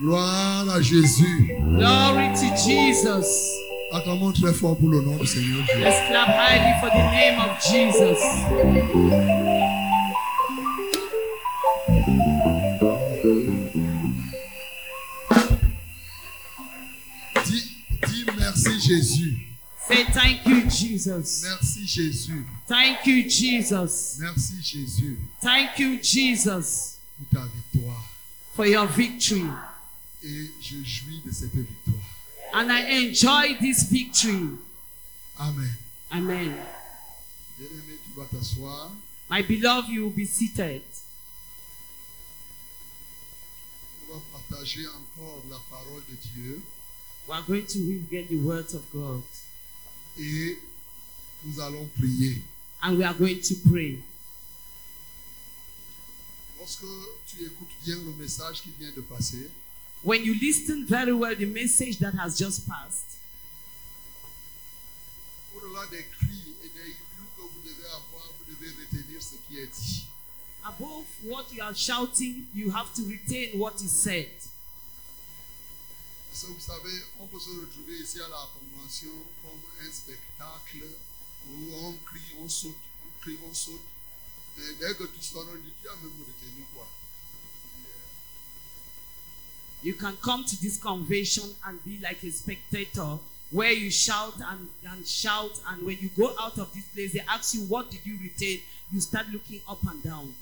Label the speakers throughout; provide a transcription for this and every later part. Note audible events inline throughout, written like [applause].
Speaker 1: Gloire à Jésus.
Speaker 2: Glory to Jesus.
Speaker 1: Acclamons très fort pour le nom du Seigneur Jésus.
Speaker 2: Let's clap highly for the name of Jesus.
Speaker 1: Dis, dis merci Jésus.
Speaker 2: Say thank you, Jesus.
Speaker 1: Merci Jésus.
Speaker 2: Thank you, Jesus.
Speaker 1: Merci Jésus
Speaker 2: Thank you, Jesus,
Speaker 1: pour ta victoire.
Speaker 2: for your victory.
Speaker 1: Et je jouis de cette victoire.
Speaker 2: And I enjoy this victory.
Speaker 1: Amen.
Speaker 2: Amen.
Speaker 1: Bien-aimé, tu vas t'asseoir.
Speaker 2: My beloved, you will be seated.
Speaker 1: On va partager encore la parole de Dieu.
Speaker 2: We are going to read the words of God.
Speaker 1: Et nous allons prier.
Speaker 2: And we are going to pray.
Speaker 1: Lorsque tu écoutes bien le message qui vient de passer,
Speaker 2: When you listen very well the message that has just passed, above what you are shouting, you have to retain what is said.
Speaker 1: Que vous savez, on peut se retrouver ici à la convention comme un spectacle où on crie, on saute, on crie, on saute. Et dès que on dit, tu as même retenu quoi
Speaker 2: You can come to this convention and be like a spectator where you shout and, and shout, and when you go out of this place, they ask you, What did you retain? You start looking up and down.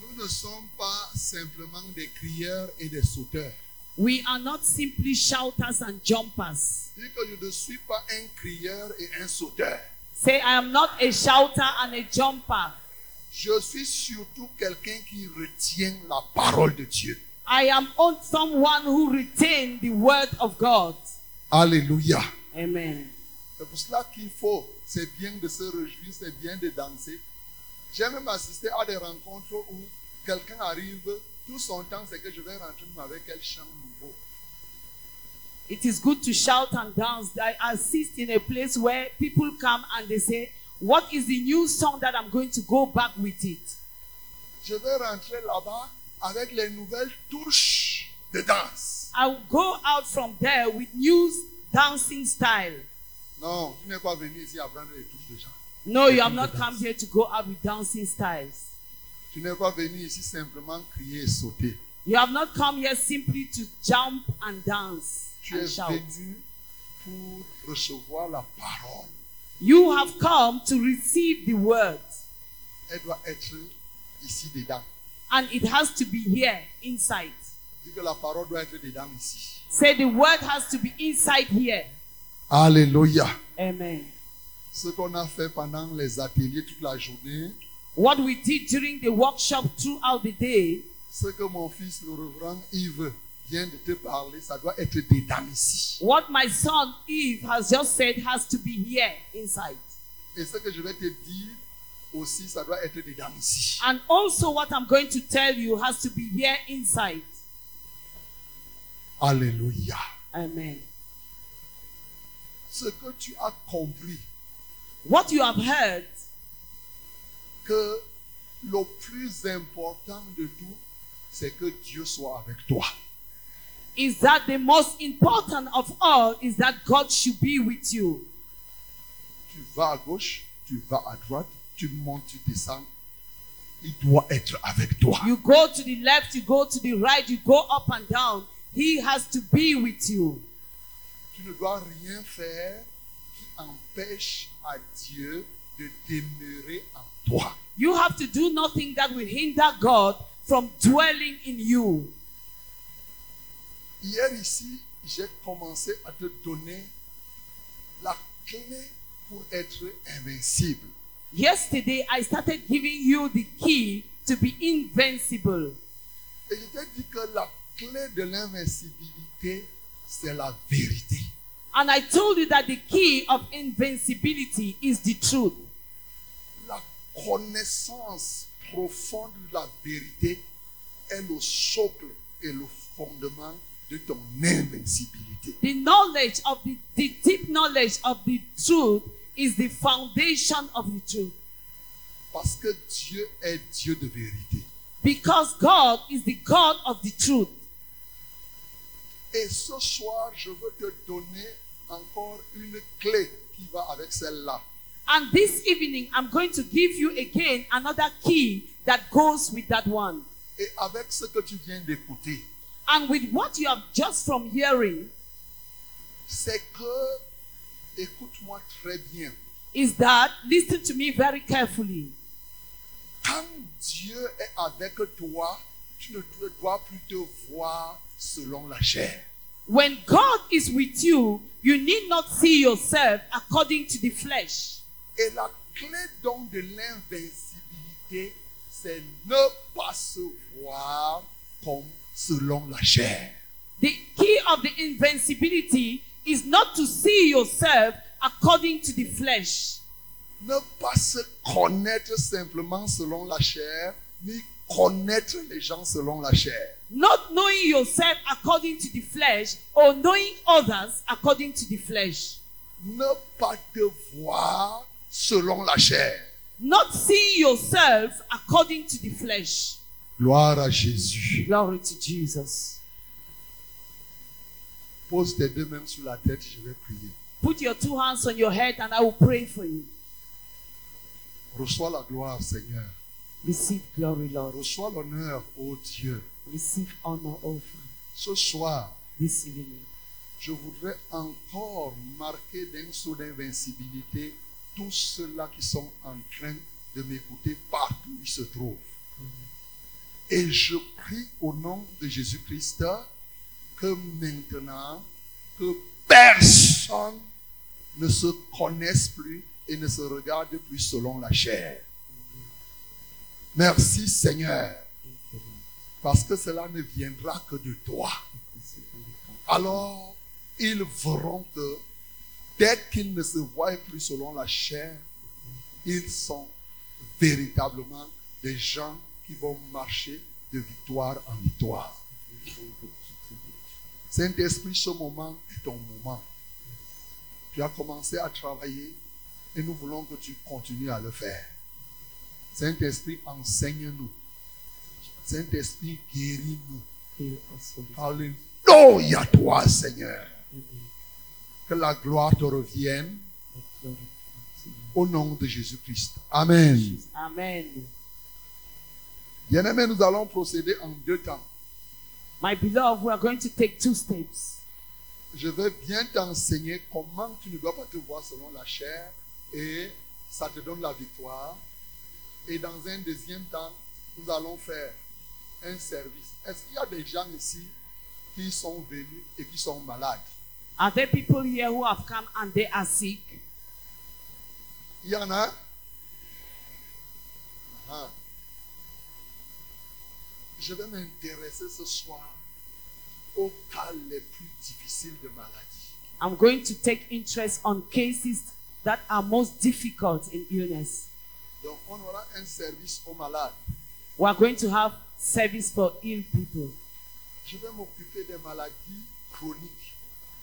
Speaker 1: Nous ne sommes pas simplement des crieurs et des sauteurs.
Speaker 2: We are not simply shouters and jumpers.
Speaker 1: Dis que je ne suis pas un crieur et un sauteur.
Speaker 2: Say, I am not a shouter and a jumper.
Speaker 1: Je suis surtout quelqu'un qui retient la parole de Dieu.
Speaker 2: I am on someone who retain the word of God.
Speaker 1: Alléluia.
Speaker 2: Amen.
Speaker 1: C'est pour cela qu'il faut, c'est bien de se réjouir, c'est bien de danser. J'ai même assisté à des rencontres où quelqu'un arrive, tout son temps c'est que je vais rentrer avec quel chant nouveau.
Speaker 2: It is good to shout and dance. I assist in a place where people come and they say, What is the new song that I'm going to go back with it?
Speaker 1: Je vais rentrer là-bas avec les nouvelles touches de danse.
Speaker 2: I will go out from there with new dancing style.
Speaker 1: Non, tu n'es pas venu ici apprendre les touches de gens.
Speaker 2: No, you have not come here to go out with dancing styles.
Speaker 1: Tu n'es pas venu ici simplement crier et sauter.
Speaker 2: You have not come here simply to jump and dance
Speaker 1: Tu
Speaker 2: and
Speaker 1: es
Speaker 2: shout.
Speaker 1: venu pour recevoir la parole.
Speaker 2: You have come to receive the word,
Speaker 1: Elle doit être ici dedans.
Speaker 2: And it has to be here inside.
Speaker 1: Dis que la parole doit être dedans ici.
Speaker 2: Say the word has to be inside here.
Speaker 1: Alléluia.
Speaker 2: Amen.
Speaker 1: Ce qu'on a fait pendant les ateliers toute la journée,
Speaker 2: What we did during the workshop throughout the day,
Speaker 1: ce que mon fils, le reverend Yves, vient de te parler, ça doit être dedans ici.
Speaker 2: what my son Eve has just said has to be here inside.
Speaker 1: Et ce que je vais te dire aussi, ça doit être dedans ici.
Speaker 2: And also, what I'm going to tell you has to be here inside.
Speaker 1: Alléluia.
Speaker 2: Amen.
Speaker 1: Ce que tu as compris,
Speaker 2: What you have heard,
Speaker 1: que le plus important de tout, c'est que Dieu soit avec toi.
Speaker 2: is that the most important of all is that God should be with you.
Speaker 1: Tu vas à gauche, tu vas à droite, tu montes, tu descends. Il doit être avec toi.
Speaker 2: You go to the left, you go to the right, you go up and down. He has to be with you.
Speaker 1: Tu ne dois rien faire qui empêche à Dieu de demeurer en toi.
Speaker 2: You have to do nothing that will hinder God from dwelling in you.
Speaker 1: Hier ici, j'ai commencé à te donner la clé pour être invincible.
Speaker 2: Yesterday, I started giving you the key to be invincible.
Speaker 1: Et je t'ai dit que la clé de l'invincibilité, c'est la vérité.
Speaker 2: And I told you that the key of invincibility is the truth.
Speaker 1: La connaissance profonde de la vérité est le socle et le fondement de ton invincibilité.
Speaker 2: The knowledge of the, the deep knowledge of the truth is the foundation of the truth.
Speaker 1: Parce que Dieu est Dieu de vérité.
Speaker 2: Because God is the God of the truth.
Speaker 1: Et ce soir, je veux te donner encore une clé qui va avec celle-là.
Speaker 2: And this evening, I'm going to give you again another key that goes with that one.
Speaker 1: Et avec ce que tu viens d'écouter,
Speaker 2: And with what you have just from hearing,
Speaker 1: c'est que, écoute-moi très bien,
Speaker 2: is that, listen to me very carefully.
Speaker 1: quand Dieu est avec toi, tu ne dois plus te voir selon la chair.
Speaker 2: When God is with you, you need not see yourself according to the flesh.
Speaker 1: Et la clé donc de l'invincibilité, c'est ne pas se voir comme selon la chair.
Speaker 2: The key of the invincibility is not to see yourself according to the flesh.
Speaker 1: Ne pas se connaître simplement selon la chair, ni connaître les gens selon la chair.
Speaker 2: Not knowing yourself according to the flesh or knowing others according to the flesh.
Speaker 1: Ne pas te voir selon la chair.
Speaker 2: Not seeing yourself according to the flesh.
Speaker 1: Gloire à Jésus.
Speaker 2: Glory to Jesus.
Speaker 1: Pose tes deux mains sur la tête, je vais prier.
Speaker 2: Put your two hands on your head and I will pray for you.
Speaker 1: Reçois la gloire, Seigneur.
Speaker 2: Receive glory, Lord.
Speaker 1: Reçois l'honneur, ô Dieu.
Speaker 2: Receive honor, O Father,
Speaker 1: Ce soir,
Speaker 2: this evening.
Speaker 1: je voudrais encore marquer d'un saut d'invincibilité tous ceux-là qui sont en train de m'écouter partout où ils se trouvent. Et je prie au nom de Jésus-Christ que maintenant, que personne ne se connaisse plus et ne se regarde plus selon la chair. Merci Seigneur, parce que cela ne viendra que de toi. Alors, ils verront que dès qu'ils ne se voient plus selon la chair, ils sont véritablement des gens qui vont marcher de victoire en victoire. Saint-Esprit, ce moment est ton moment. Tu as commencé à travailler et nous voulons que tu continues à le faire. Saint-Esprit, enseigne-nous. Saint-Esprit, guéris-nous. Alléluia, toi, Seigneur. Que la gloire te revienne au nom de Jésus-Christ. Amen.
Speaker 2: Amen.
Speaker 1: Bien-aimés, nous allons procéder en deux temps.
Speaker 2: My beloved, we are going to take two steps.
Speaker 1: Je vais bien t'enseigner comment tu ne dois pas te voir selon la chair et ça te donne la victoire. Et dans un deuxième temps, nous allons faire un service. Est-ce qu'il y a des gens ici qui sont venus et qui sont malades?
Speaker 2: Are there people here who have come and they are sick?
Speaker 1: Il y en a? Ah. Je vais m'intéresser ce soir aux cas les plus difficiles de maladie.
Speaker 2: I'm going to take interest on cases that are most difficult in illness.
Speaker 1: Donc, on aura un service aux malades.
Speaker 2: We are going to have service for ill people.
Speaker 1: Je vais m'occuper des maladies chroniques,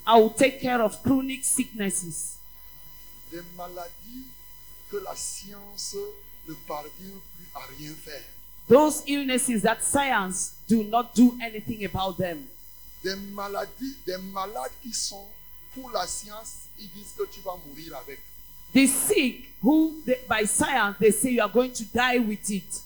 Speaker 2: I will take care of chronic sicknesses,
Speaker 1: des maladies que la science ne parvient plus à rien faire,
Speaker 2: those illnesses that science do not do anything about them.
Speaker 1: des maladies, des malades qui sont pour la science, ils disent que tu vas mourir avec.
Speaker 2: The sick, who they, by science they say you are going to die with it.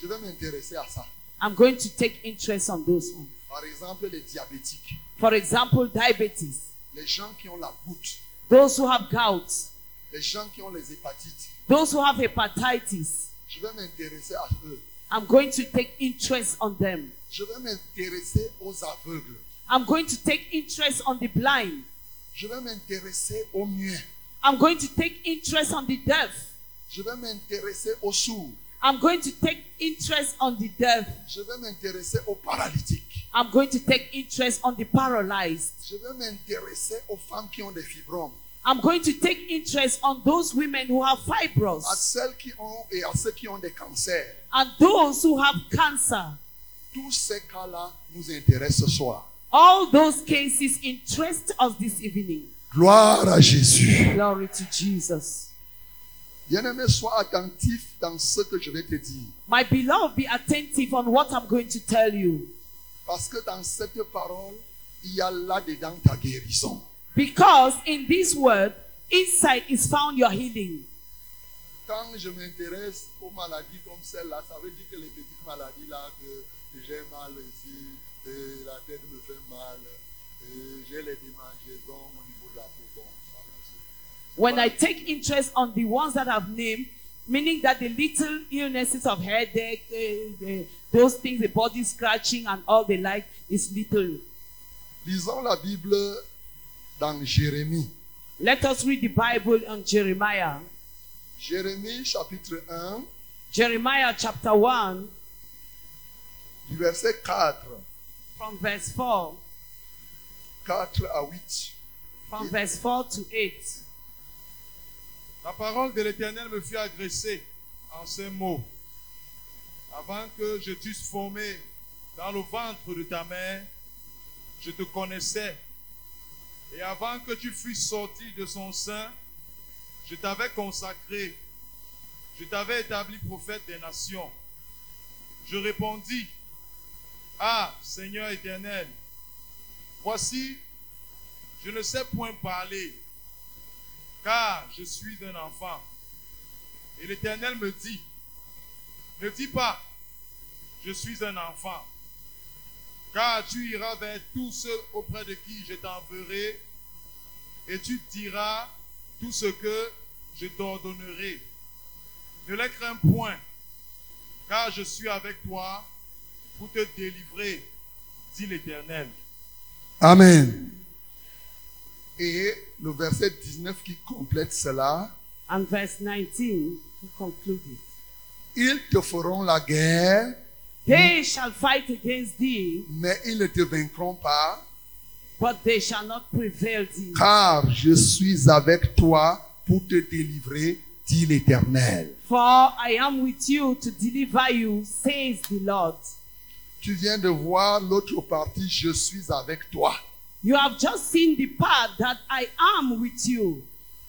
Speaker 1: Je vais m'intéresser à ça.
Speaker 2: I'm going to take interest on those ones.
Speaker 1: Par exemple, les diabétiques,
Speaker 2: For example, diabetes,
Speaker 1: les gens qui ont la goutte,
Speaker 2: those who have gout,
Speaker 1: les gens qui ont les hépatites.
Speaker 2: those who have hepatitis.
Speaker 1: Je vais m'intéresser à eux.
Speaker 2: I'm going to take interest on them.
Speaker 1: Je vais m'intéresser aux aveugles.
Speaker 2: I'm going to take interest on the blind.
Speaker 1: Je vais m'intéresser aux muets.
Speaker 2: I'm going to take interest on the deaf.
Speaker 1: Je vais m'intéresser aux sourds.
Speaker 2: I'm going to take interest on the deaf.
Speaker 1: Je vais m'intéresser aux paralytiques.
Speaker 2: I'm going to take interest on the paralyzed.
Speaker 1: Je vais m'intéresser aux femmes qui ont des fibromes.
Speaker 2: I'm going to take interest on those women who have
Speaker 1: À
Speaker 2: fibros
Speaker 1: celles qui ont et eh, à ceux qui ont des cancers.
Speaker 2: and those who have cancer.
Speaker 1: Tous ces cas-là nous intéressent ce soir.
Speaker 2: All those cases interest us this evening.
Speaker 1: Gloire à Jésus.
Speaker 2: Glory to Jesus.
Speaker 1: Bien-aimé, sois attentif dans ce que je vais te dire.
Speaker 2: My beloved, be attentive on what I'm going to tell you.
Speaker 1: Parce que dans cette parole, il y a là-dedans ta guérison.
Speaker 2: Because in this word, inside is found your healing.
Speaker 1: Quand je m'intéresse aux maladies comme celle-là, ça veut dire que les petites maladies là, que j'ai mal ici, et la tête me fait mal, j'ai les démangeaisons au niveau de la peau. Bon, ça,
Speaker 2: When I take interest on the ones that I've named, meaning that the little illnesses of headache, eh, eh, those things, the body scratching and all the like, is little.
Speaker 1: Lisons la Bible dans Jérémie.
Speaker 2: Let us read the Bible on Jeremiah.
Speaker 1: Jérémie chapitre 1,
Speaker 2: Jeremiah chapter 1,
Speaker 1: du verset 4,
Speaker 2: from verse 4,
Speaker 1: 4 à 8.
Speaker 2: from verse 4 to 8.
Speaker 3: La parole de l'Éternel me fut adressée en ces mots. Avant que je t'eusse formé dans le ventre de ta mère, je te connaissais. Et avant que tu fusses sorti de son sein, je t'avais consacré. Je t'avais établi prophète des nations. Je répondis, Ah, Seigneur éternel, voici, je ne sais point parler, car je suis un enfant. Et l'Éternel me dit, ne dis pas, je suis un enfant, car tu iras vers tous ceux auprès de qui je t'enverrai, et tu diras tout ce que je t'ordonnerai. Ne les crains point, car je suis avec toi pour te délivrer, dit l'Éternel.
Speaker 1: Amen. Et le verset 19 qui complète cela,
Speaker 2: And verse 19 to conclude it.
Speaker 1: ils te feront la guerre,
Speaker 2: They shall fight against thee,
Speaker 1: mais ils ne te vaincront pas,
Speaker 2: but they shall not prevail thee.
Speaker 1: car je suis avec toi pour te délivrer, dit l'Éternel.
Speaker 2: For I am with you to deliver you, says the Lord.
Speaker 1: Tu viens de voir l'autre partie, je suis avec toi.
Speaker 2: You have just seen the part that I am with you.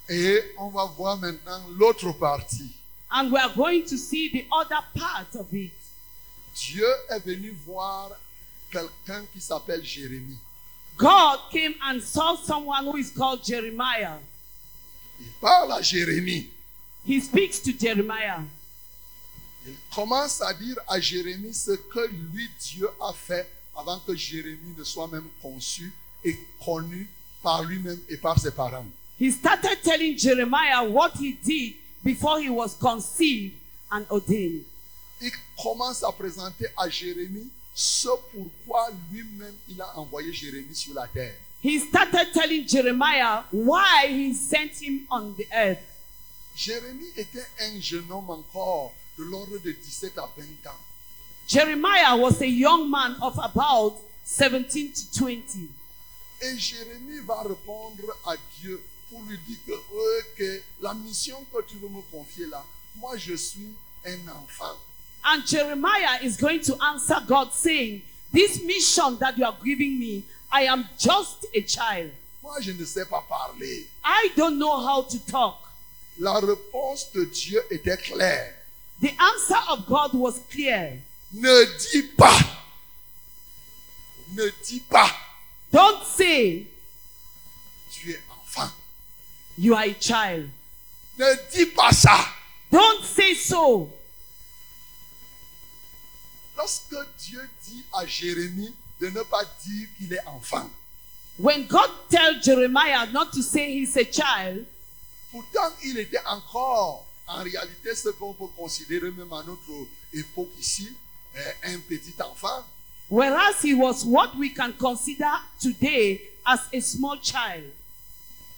Speaker 1: Et on va voir maintenant l'autre partie.
Speaker 2: And we are going to see the other part of it.
Speaker 1: Dieu est venu voir quelqu'un qui s'appelle Jérémie.
Speaker 2: God came and saw someone who is called Jeremiah.
Speaker 1: Il parle à Jérémie.
Speaker 2: He speaks to Jeremiah.
Speaker 1: Il commence à dire à Jérémie ce que lui, Dieu, a fait avant que Jérémie ne soit même conçu et connu par lui-même et par ses parents.
Speaker 2: He started telling Jeremiah what he did before he was conceived and ordained.
Speaker 1: Il commence à présenter à Jérémie ce pourquoi lui-même il a envoyé Jérémie sur la terre.
Speaker 2: He started telling Jeremiah why he sent him on the earth.
Speaker 1: Jérémie était un jeune homme encore de l'ordre de 17 à 20 ans.
Speaker 2: Jeremiah was a young man of about 17 to 20.
Speaker 1: Et Jérémie va répondre à Dieu pour lui dire que, euh, que la mission que tu veux me confier là, moi je suis un enfant.
Speaker 2: And Jeremiah is going to answer God saying, This mission that you are giving me, I am just a child.
Speaker 1: Moi je ne sais pas parler.
Speaker 2: I don't know how to talk.
Speaker 1: La réponse de Dieu était claire.
Speaker 2: The answer of God was clear.
Speaker 1: Ne dis pas. Ne dis pas.
Speaker 2: Don't say
Speaker 1: Tu es enfant.
Speaker 2: you are a child.
Speaker 1: Ne dis pas ça.
Speaker 2: Don't say so.
Speaker 1: Lorsque Dieu dit à Jérémie de ne pas dire qu'il est enfant,
Speaker 2: When God tells Jeremiah not to say he's a child,
Speaker 1: pourtant il était encore en réalité ce qu'on peut considérer même à notre époque ici, euh, un petit enfant.
Speaker 2: whereas he was what we can consider today as a small child.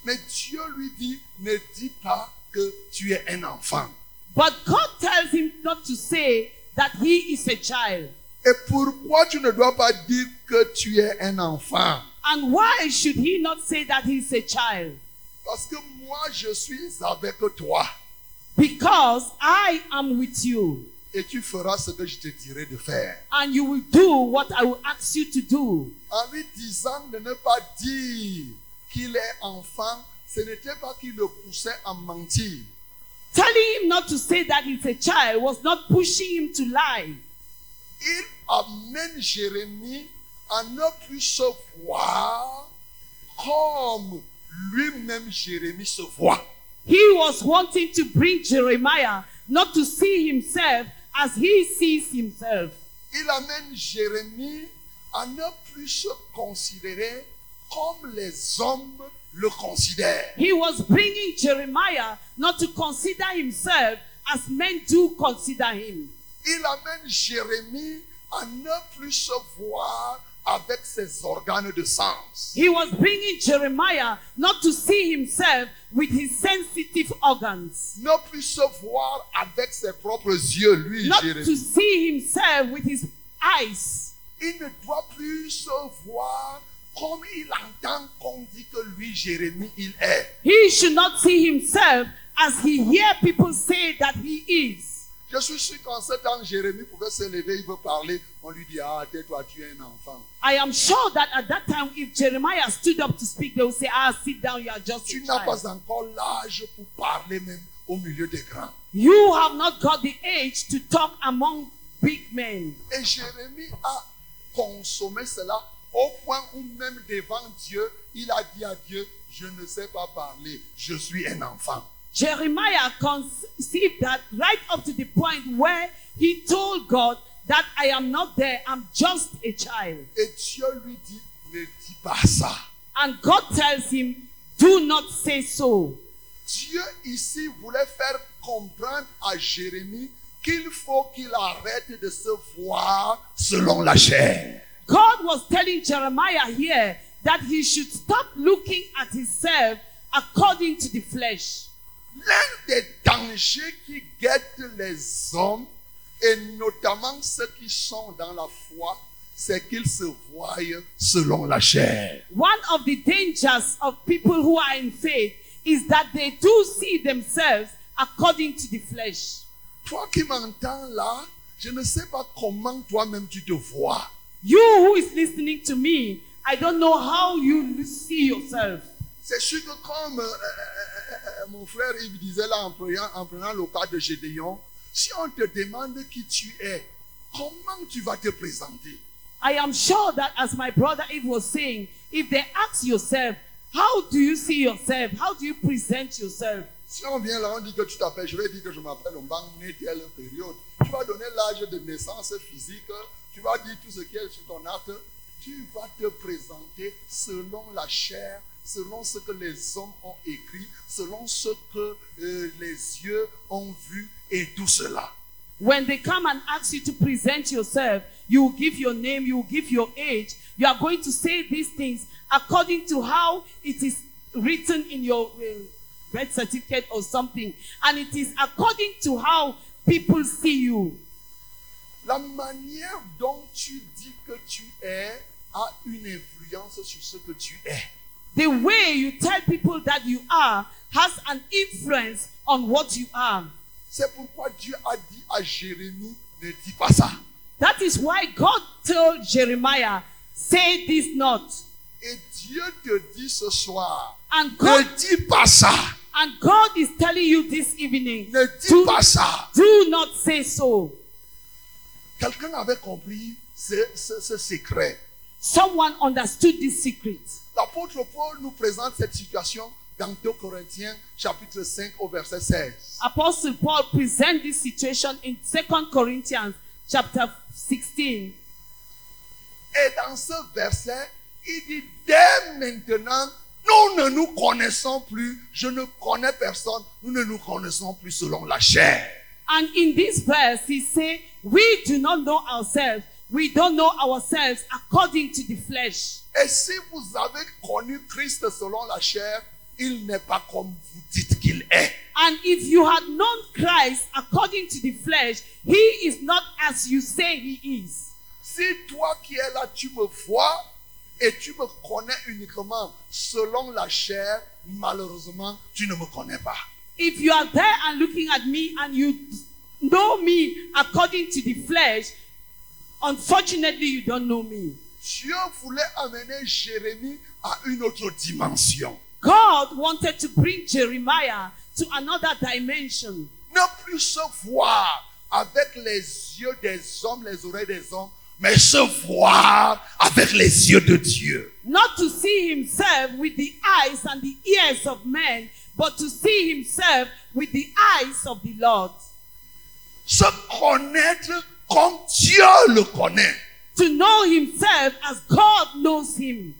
Speaker 1: Mais Dieu lui dit, ne dis pas que tu es un enfant.
Speaker 2: But God tells him not to say that he is a child.
Speaker 1: Et pourquoi tu ne dois pas dire que tu es un enfant?
Speaker 2: And why should he not say that he's a child?
Speaker 1: Parce que moi, je suis avec toi.
Speaker 2: Because I am with you,
Speaker 1: Et tu feras ce que je te dirai de faire.
Speaker 2: and you will do what I will ask you to do.
Speaker 1: En lui disant de ne pas dire qu'il est enfant, ce n'était pas qu'il le poussait à mentir.
Speaker 2: Telling him not to say that he's a child was not pushing him to lie.
Speaker 1: Il amène Jérémie à ne plus se voir comme lui-même Jérémie se voit.
Speaker 2: He was wanting to bring Jeremiah not to see himself as he sees himself.
Speaker 1: Il amène Jérémie à ne plus se considérer comme les hommes le considèrent.
Speaker 2: He was bringing Jeremiah not to consider himself as men do consider him.
Speaker 1: Il amène Jérémie à ne plus se voir avec ses organes de sens.
Speaker 2: He was bringing Jeremiah not to see himself with his sensitive organs,
Speaker 1: Ne plus se voir avec ses propres yeux, lui,
Speaker 2: not to see himself with his eyes.
Speaker 1: Il ne doit plus se voir comme il entend qu'on dit que lui, Jérémie, il est.
Speaker 2: He should not see himself as he hear people say that he is.
Speaker 1: Je suis sûr qu'en ce temps, Jérémie pouvait se lever, il veut parler. On lui dit, ah, tais-toi, tu es un enfant.
Speaker 2: I am sure that at that time, if Jeremiah stood up to speak, they would say, Ah, sit down, you are just
Speaker 1: Tu n'as pas encore l'âge pour parler même au milieu des grands.
Speaker 2: You have not got the age to talk among big men.
Speaker 1: Et Jérémie a consommé cela au point où même devant Dieu, il a dit à Dieu, je ne sais pas parler, je suis un enfant.
Speaker 2: Jeremiah conceived that right up to the point where he told God that I am not there, I'm just a child.
Speaker 1: Et Dieu lui dit, ne dis pas ça.
Speaker 2: And God tells him, Do not say so.
Speaker 1: Dieu ici voulait faire comprendre à Jérémie qu'il faut qu'il arrête de se voir selon la chair.
Speaker 2: God was telling Jeremiah here that he should stop looking at himself according to the flesh.
Speaker 1: L'un des dangers qui guettent les hommes, et notamment ceux qui sont dans la foi, c'est qu'ils se voient selon la chair.
Speaker 2: One of the dangers of people who are in faith is that they do see themselves according to the flesh.
Speaker 1: Toi qui m'entends là, je ne sais pas comment toi-même tu te vois.
Speaker 2: You who is listening to me, I don't know how you see yourself.
Speaker 1: C'est sûr que comme euh, euh, euh, euh, mon frère Yves disait là en prenant, en prenant le cas de Gédéon, si on te demande qui tu es, comment tu vas te présenter?
Speaker 2: I am sure that as my brother Eve was saying, if they ask yourself, how do you see yourself? How do you present yourself?
Speaker 1: Si on vient là, on dit que tu t'appelles, je vais dire que je m'appelle Ombang, né telle période. Tu vas donner l'âge de naissance physique, tu vas dire tout ce qui est sur ton acte. Tu vas te présenter selon la chair, selon ce que les hommes ont écrit, selon ce que euh, les yeux ont vu et tout cela.
Speaker 2: When they come and ask you to present yourself, you will give your name, you will give your age. You are going to say these things according to how it is written in your uh, birth certificate or something. And it is according to how people see you.
Speaker 1: La manière dont tu dis que tu es a une influence sur ce que tu es.
Speaker 2: The way you tell people that you are has an influence on what you are.
Speaker 1: C'est pourquoi Dieu a dit à Jérémie, ne dis pas ça.
Speaker 2: That is why God told Jeremiah, Say this not.
Speaker 1: Et Dieu te dit ce soir,
Speaker 2: And God,
Speaker 1: ne dis pas ça.
Speaker 2: and God is telling you this evening,
Speaker 1: Ne dis
Speaker 2: do,
Speaker 1: pas ça.
Speaker 2: do not say so.
Speaker 1: Quelqu'un avait compris ce, ce- ce secret.
Speaker 2: Someone understood this secret.
Speaker 1: L'apôtre Paul nous présente cette situation dans 2 Corinthiens chapitre 5 au verset 16.
Speaker 2: Apostle Paul presents this situation in 2 Corinthians chapter 16.
Speaker 1: Et dans ce verset, il dit, dès maintenant, nous ne nous connaissons plus, je ne connais personne, nous ne nous connaissons plus selon la chair.
Speaker 2: And in this verse, he say, we do not know ourselves. We don't know ourselves according to the flesh.
Speaker 1: Et si vous avez connu Christ selon la chair, il n'est pas comme vous dites qu'il est.
Speaker 2: And if you had known Christ according to the flesh, he is not as you say he is.
Speaker 1: Si toi qui es là, tu me vois et tu me connais uniquement selon la chair, malheureusement, tu ne me connais pas.
Speaker 2: If you are there and looking at me and you know me according to the flesh, unfortunately, you don't know me.
Speaker 1: Dieu voulait amener Jérémie à une autre dimension.
Speaker 2: God wanted to bring Jeremiah to another dimension.
Speaker 1: Ne plus se voir avec les yeux des hommes, les oreilles des hommes, mais se voir avec les yeux de Dieu.
Speaker 2: Not to see himself with the eyes and the ears of men, but to see himself with the eyes of the Lord.
Speaker 1: Se connaître comme Dieu le connaît.
Speaker 2: To know himself as God knows him.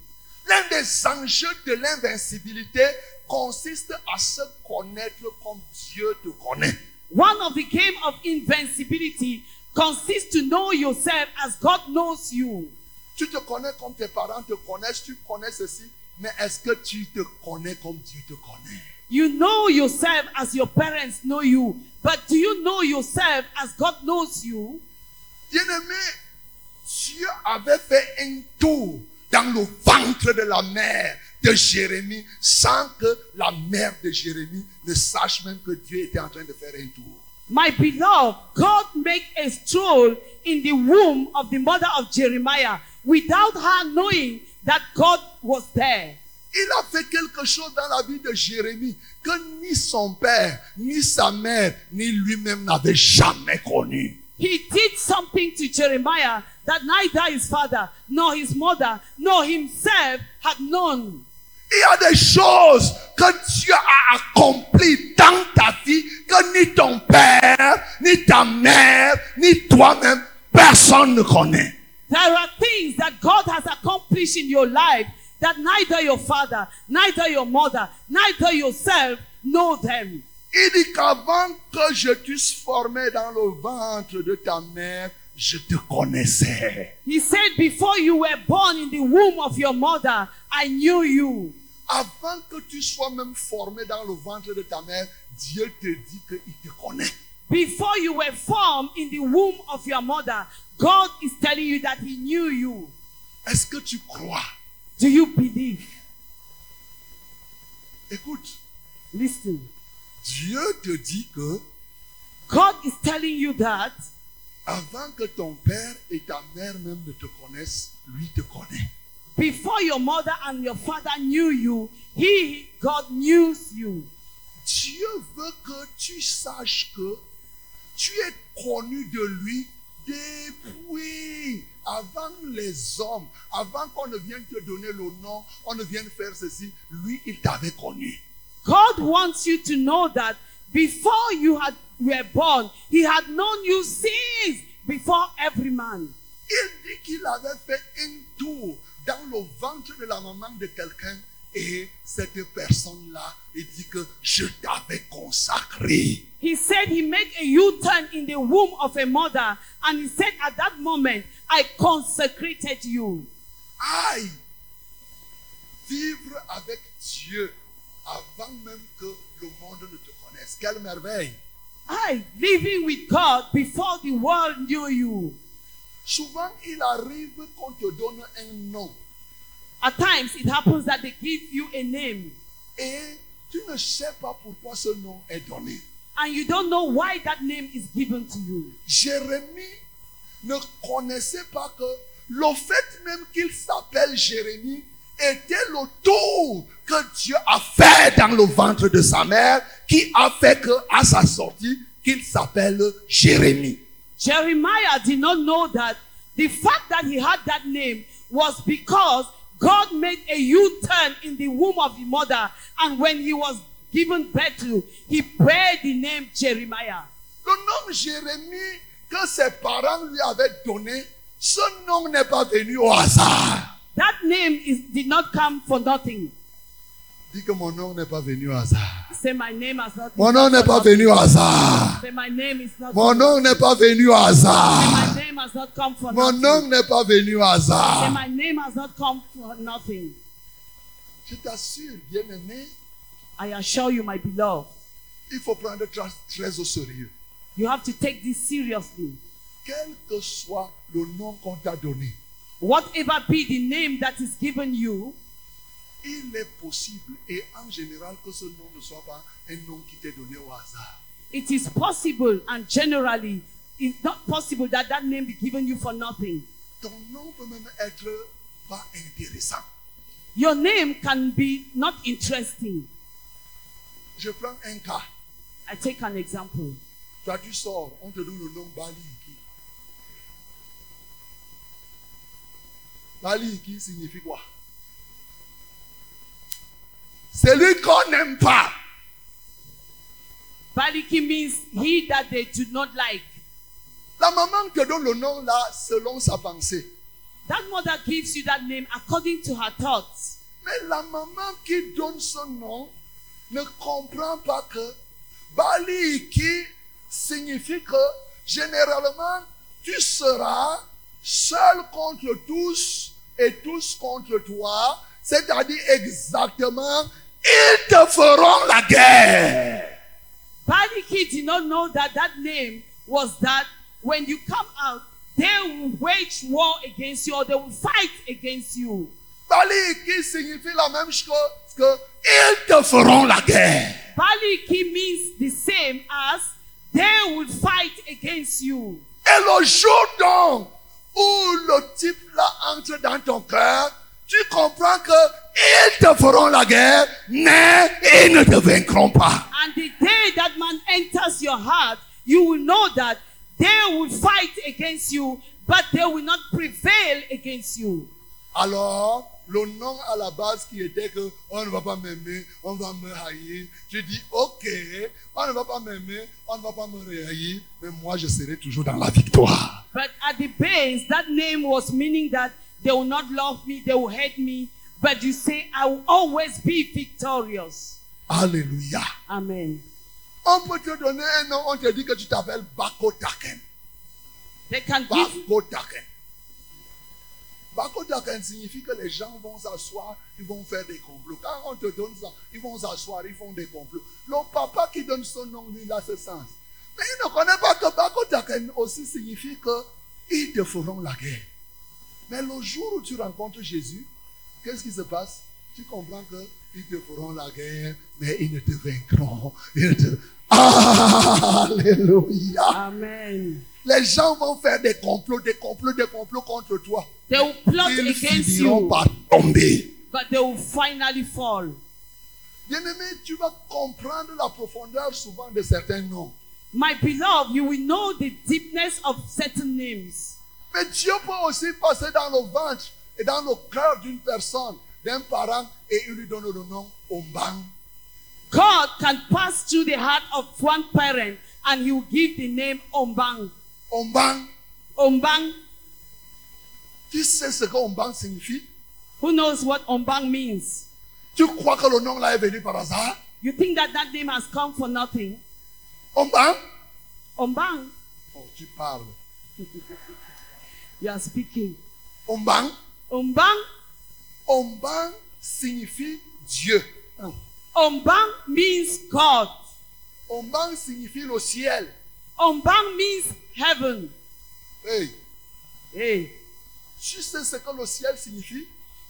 Speaker 1: L'un des enjeux de l'invincibilité consiste à se connaître comme Dieu te connaît.
Speaker 2: One of the game of invincibility consists to know yourself as God knows you.
Speaker 1: Tu te connais comme tes parents te connaissent, tu connais ceci, mais est-ce que tu te connais comme Dieu te connaît?
Speaker 2: You know yourself as your parents know you, but do you know yourself as God knows you?
Speaker 1: Bien-aimé, Dieu avait fait un tour dans le ventre de la mère de Jérémie sans que la mère de Jérémie ne sache même que Dieu était en train de faire un tour.
Speaker 2: My beloved, God made a stroll in the womb of the mother of Jeremiah without her knowing that God was there.
Speaker 1: Il a fait quelque chose dans la vie de Jérémie que ni son père, ni sa mère, ni lui-même n'avaient jamais connu.
Speaker 2: He did something to Jeremiah that neither his father, nor his mother, nor himself had known.
Speaker 1: Il y a des choses que Dieu a accomplies dans ta vie que ni ton père, ni ta mère, ni toi-même, personne ne connaît.
Speaker 2: There are things that God has accomplished in your life that neither your father, neither your mother, neither yourself know them.
Speaker 1: Il dit qu'avant que je t'eusse formé dans le ventre de ta mère, je te connaissais.
Speaker 2: He said, Before you were born in the womb of your mother, I knew you.
Speaker 1: Avant que tu sois même formé dans le ventre de ta mère, Dieu te dit qu'il te connaît.
Speaker 2: Before you were formed in the womb of your mother, God is telling you that He knew you.
Speaker 1: Est-ce que tu crois?
Speaker 2: Do you believe?
Speaker 1: Écoute,
Speaker 2: Listen.
Speaker 1: Dieu te dit que
Speaker 2: God is telling you that
Speaker 1: avant que ton père et ta mère même ne te connaissent, lui te connaît.
Speaker 2: before your mother and your father knew you, He, God, knew you.
Speaker 1: Dieu veut que tu saches que tu es connu de lui depuis avant les hommes, avant qu'on ne vienne te donner le nom, on ne vienne faire ceci. Lui, il t'avait connu.
Speaker 2: God wants you to know that before you had were born, He had known you since before every man.
Speaker 1: Il dit qu'il avait fait un tour dans le ventre de la maman de quelqu'un et cette personne-là, il dit que je t'avais consacré.
Speaker 2: He said he made a U-turn in the womb of a mother, and he said, At that moment, I consecrated you.
Speaker 1: Aïe! Vivre avec Dieu avant même que le monde ne te connaisse. Quelle merveille!
Speaker 2: I living with God before the world knew you.
Speaker 1: Souvent, il arrive qu'on te donne un nom
Speaker 2: At times, it happens that they give you a name,
Speaker 1: et tu ne sais pas pourquoi ce nom est donné.
Speaker 2: and you don't know why that name is given to you.
Speaker 1: Jérémie ne connaissait pas que le fait même qu'il s'appelle Jérémie était le tour que Dieu a fait dans le ventre de sa mère qui a fait que à sa sortie qu'il s'appelle Jérémie.
Speaker 2: Jeremiah did not know that the fact that he had that name was because God made a U-turn in the womb of the mother, and when he was given birth to, he bear the name Jeremiah.
Speaker 1: Le nom Jérémie que ses parents lui avaient donné, ce nom n'est pas venu au hasard.
Speaker 2: That name is, did not come for nothing.
Speaker 1: Dis que mon nom n'est pas venu au hasard. Mon nom n'est pas venu au hasard. Mon nom n'est pas venu au hasard. Mon nom n'est pas venu au hasard. Je t'assure, bien-aimé,
Speaker 2: I assure you, my beloved,
Speaker 1: il faut prendre très, très au sérieux.
Speaker 2: you have to take this seriously.
Speaker 1: Quel que soit le nom qu'on t'a donné,
Speaker 2: Whatever be the name that is given you,
Speaker 1: il est possible et en général que ce nom ne soit pas un nom qui t'est donné au hasard.
Speaker 2: it is possible and generally it's not possible that that name be given you for nothing.
Speaker 1: Ton nom peut même être pas intéressant.
Speaker 2: Your name can be not interesting.
Speaker 1: Je prends un cas.
Speaker 2: I take an example.
Speaker 1: Tu sors, on te donne le nom Bali. Baliki signifie quoi? C'est lui qu'on n'aime pas.
Speaker 2: Baliki means he that they do not like.
Speaker 1: La maman te donne le nom là selon sa pensée.
Speaker 2: That mother gives you that name according to her thoughts.
Speaker 1: Mais la maman qui donne son nom ne comprend pas que Baliki signifie que généralement tu seras seul contre tous et tous contre toi, c'est-à-dire exactement, ils te feront la guerre.
Speaker 2: Baliki did not know that that name was that when you come out, they will wage war against you or they will fight against you.
Speaker 1: Baliki signifie la même chose que ils te feront la guerre.
Speaker 2: Baliki means the same as they will fight against you.
Speaker 1: Et le jour donc où le type là entre dans ton cœur, tu comprends que ils te feront la guerre, mais ils ne te vaincront pas.
Speaker 2: And the day that man enters your heart, you will know that they will fight against you, but they will not prevail against you.
Speaker 1: Alors, le nom à la base qui était que on ne va pas m'aimer, on va me haïr. Tu dis, ok, on ne va pas m'aimer, on ne va pas me haïr, mais moi je serai toujours dans la victoire.
Speaker 2: But at the base, that name was meaning that they will not love me, they will hate me, but you say, I will always be victorious.
Speaker 1: Alléluia.
Speaker 2: Amen.
Speaker 1: On peut te donner un nom, on te dit que tu t'appelles Bako Taken.
Speaker 2: They can give
Speaker 1: Bako Taken. Bako Taken signifie que les gens vont s'asseoir, ils vont faire des complots. Quand on te donne ça, ils vont s'asseoir, ils font des complots. Le papa qui donne son nom, lui, il a ce sens. Mais il ne connaît pas que Bako Taken aussi signifie que ils te feront la guerre. Mais le jour où tu rencontres Jésus, qu'est-ce qui se passe? Tu comprends que ils te feront la guerre, mais ils ne te vaincront. Ils te- Alléluia.
Speaker 2: Amen.
Speaker 1: Les gens vont faire des complots, des complots, des complots contre toi.
Speaker 2: They will plot
Speaker 1: Ils
Speaker 2: against
Speaker 1: finiront
Speaker 2: you,
Speaker 1: par tomber.
Speaker 2: but they will finally fall.
Speaker 1: Bien-aimé, tu vas comprendre la profondeur souvent de certains noms.
Speaker 2: My beloved, you will know the deepness of certain names.
Speaker 1: Mais Dieu peut aussi passer dans le ventre et dans le cœur d'une personne, d'un parent, et il lui donne le nom Ombang.
Speaker 2: God can pass through the heart of one parent and he will give the name Ombang.
Speaker 1: Ombang.
Speaker 2: Ombang,
Speaker 1: Tu sais ce que Ombang signifie?
Speaker 2: Who knows what Ombang means?
Speaker 1: Tu crois que le nom là est venu par hasard?
Speaker 2: You think that that name has come for nothing?
Speaker 1: Ombang
Speaker 2: Ombang,
Speaker 1: Oh, tu parles. [laughs]
Speaker 2: you are speaking.
Speaker 1: Ombang
Speaker 2: Ombang,
Speaker 1: Ombang signifie Dieu. Hein.
Speaker 2: Ombang means God.
Speaker 1: Ombang signifie le ciel.
Speaker 2: Ombang means heaven.
Speaker 1: Hey,
Speaker 2: Hey,
Speaker 1: tu sais ce que le ciel signifie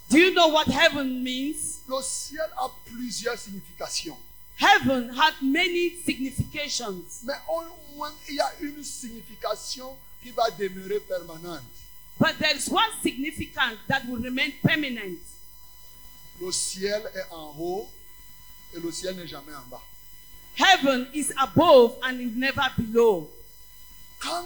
Speaker 2: do you know what heaven means?
Speaker 1: Le ciel a plusieurs significations.
Speaker 2: Heaven had many significations,
Speaker 1: Mais au moins, il y a une signification qui va demeurer permanente.
Speaker 2: But there is one significance that will remain permanent.
Speaker 1: Le ciel est en haut et le ciel n'est jamais en bas.
Speaker 2: Heaven is above and is never below.
Speaker 1: Quand